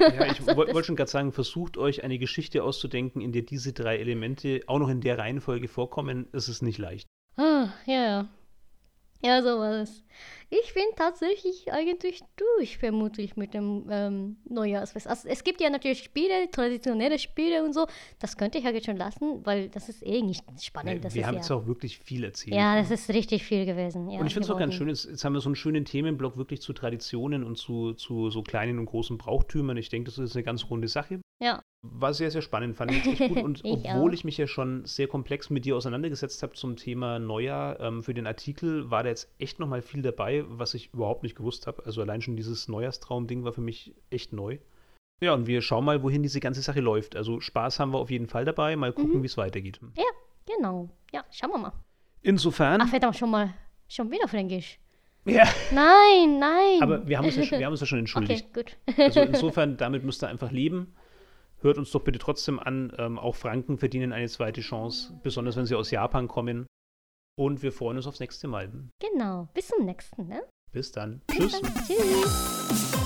Ja, ich Also wollte schon gerade sagen, versucht euch eine Geschichte auszudenken, in der diese drei Elemente auch noch in der Reihenfolge vorkommen. Es ist nicht leicht. Ah, ja, ja. Ja, so war es. Ich bin tatsächlich eigentlich durch, vermutlich, mit dem ähm, Neujahrsfest. Also es gibt ja natürlich Spiele, traditionelle Spiele und so. Das könnte ich ja jetzt schon lassen, weil das ist eh nicht spannend. Das wir haben ja, jetzt auch wirklich viel erzählt. ja, das ist richtig viel gewesen. Ja, und ich finde es auch ganz schön, jetzt, jetzt haben wir so einen schönen Themenblock wirklich zu Traditionen und zu, zu so kleinen und großen Brauchtümern. Ich denke, das ist eine ganz runde Sache. Ja, War sehr, sehr spannend, fand ich echt gut. Und Ich obwohl auch. ich mich ja schon sehr komplex mit dir auseinandergesetzt habe zum Thema Neujahr, ähm, für den Artikel war da jetzt echt nochmal viel dabei, was ich überhaupt nicht gewusst habe. Also allein schon dieses Neujahrstraum-Ding war für mich echt neu. Ja, und wir schauen mal, wohin diese ganze Sache läuft. Also Spaß haben wir auf jeden Fall dabei. Mal gucken, Mhm. wie es weitergeht. genau. Ja, schauen wir mal. Insofern. Ach, verdammt, schon mal. Schon wieder Fränkisch. ja, Nein, nein. aber wir haben uns ja schon, wir haben uns ja schon entschuldigt. Okay, gut. Also insofern, damit müsst ihr einfach leben. Hört uns doch bitte trotzdem an. Ähm, auch Franken verdienen eine zweite Chance, besonders wenn sie aus Japan kommen. Und wir freuen uns aufs nächste Mal. genau. Bis zum nächsten, ne? Bis dann. Bis Tschüss. dann. Tschüss.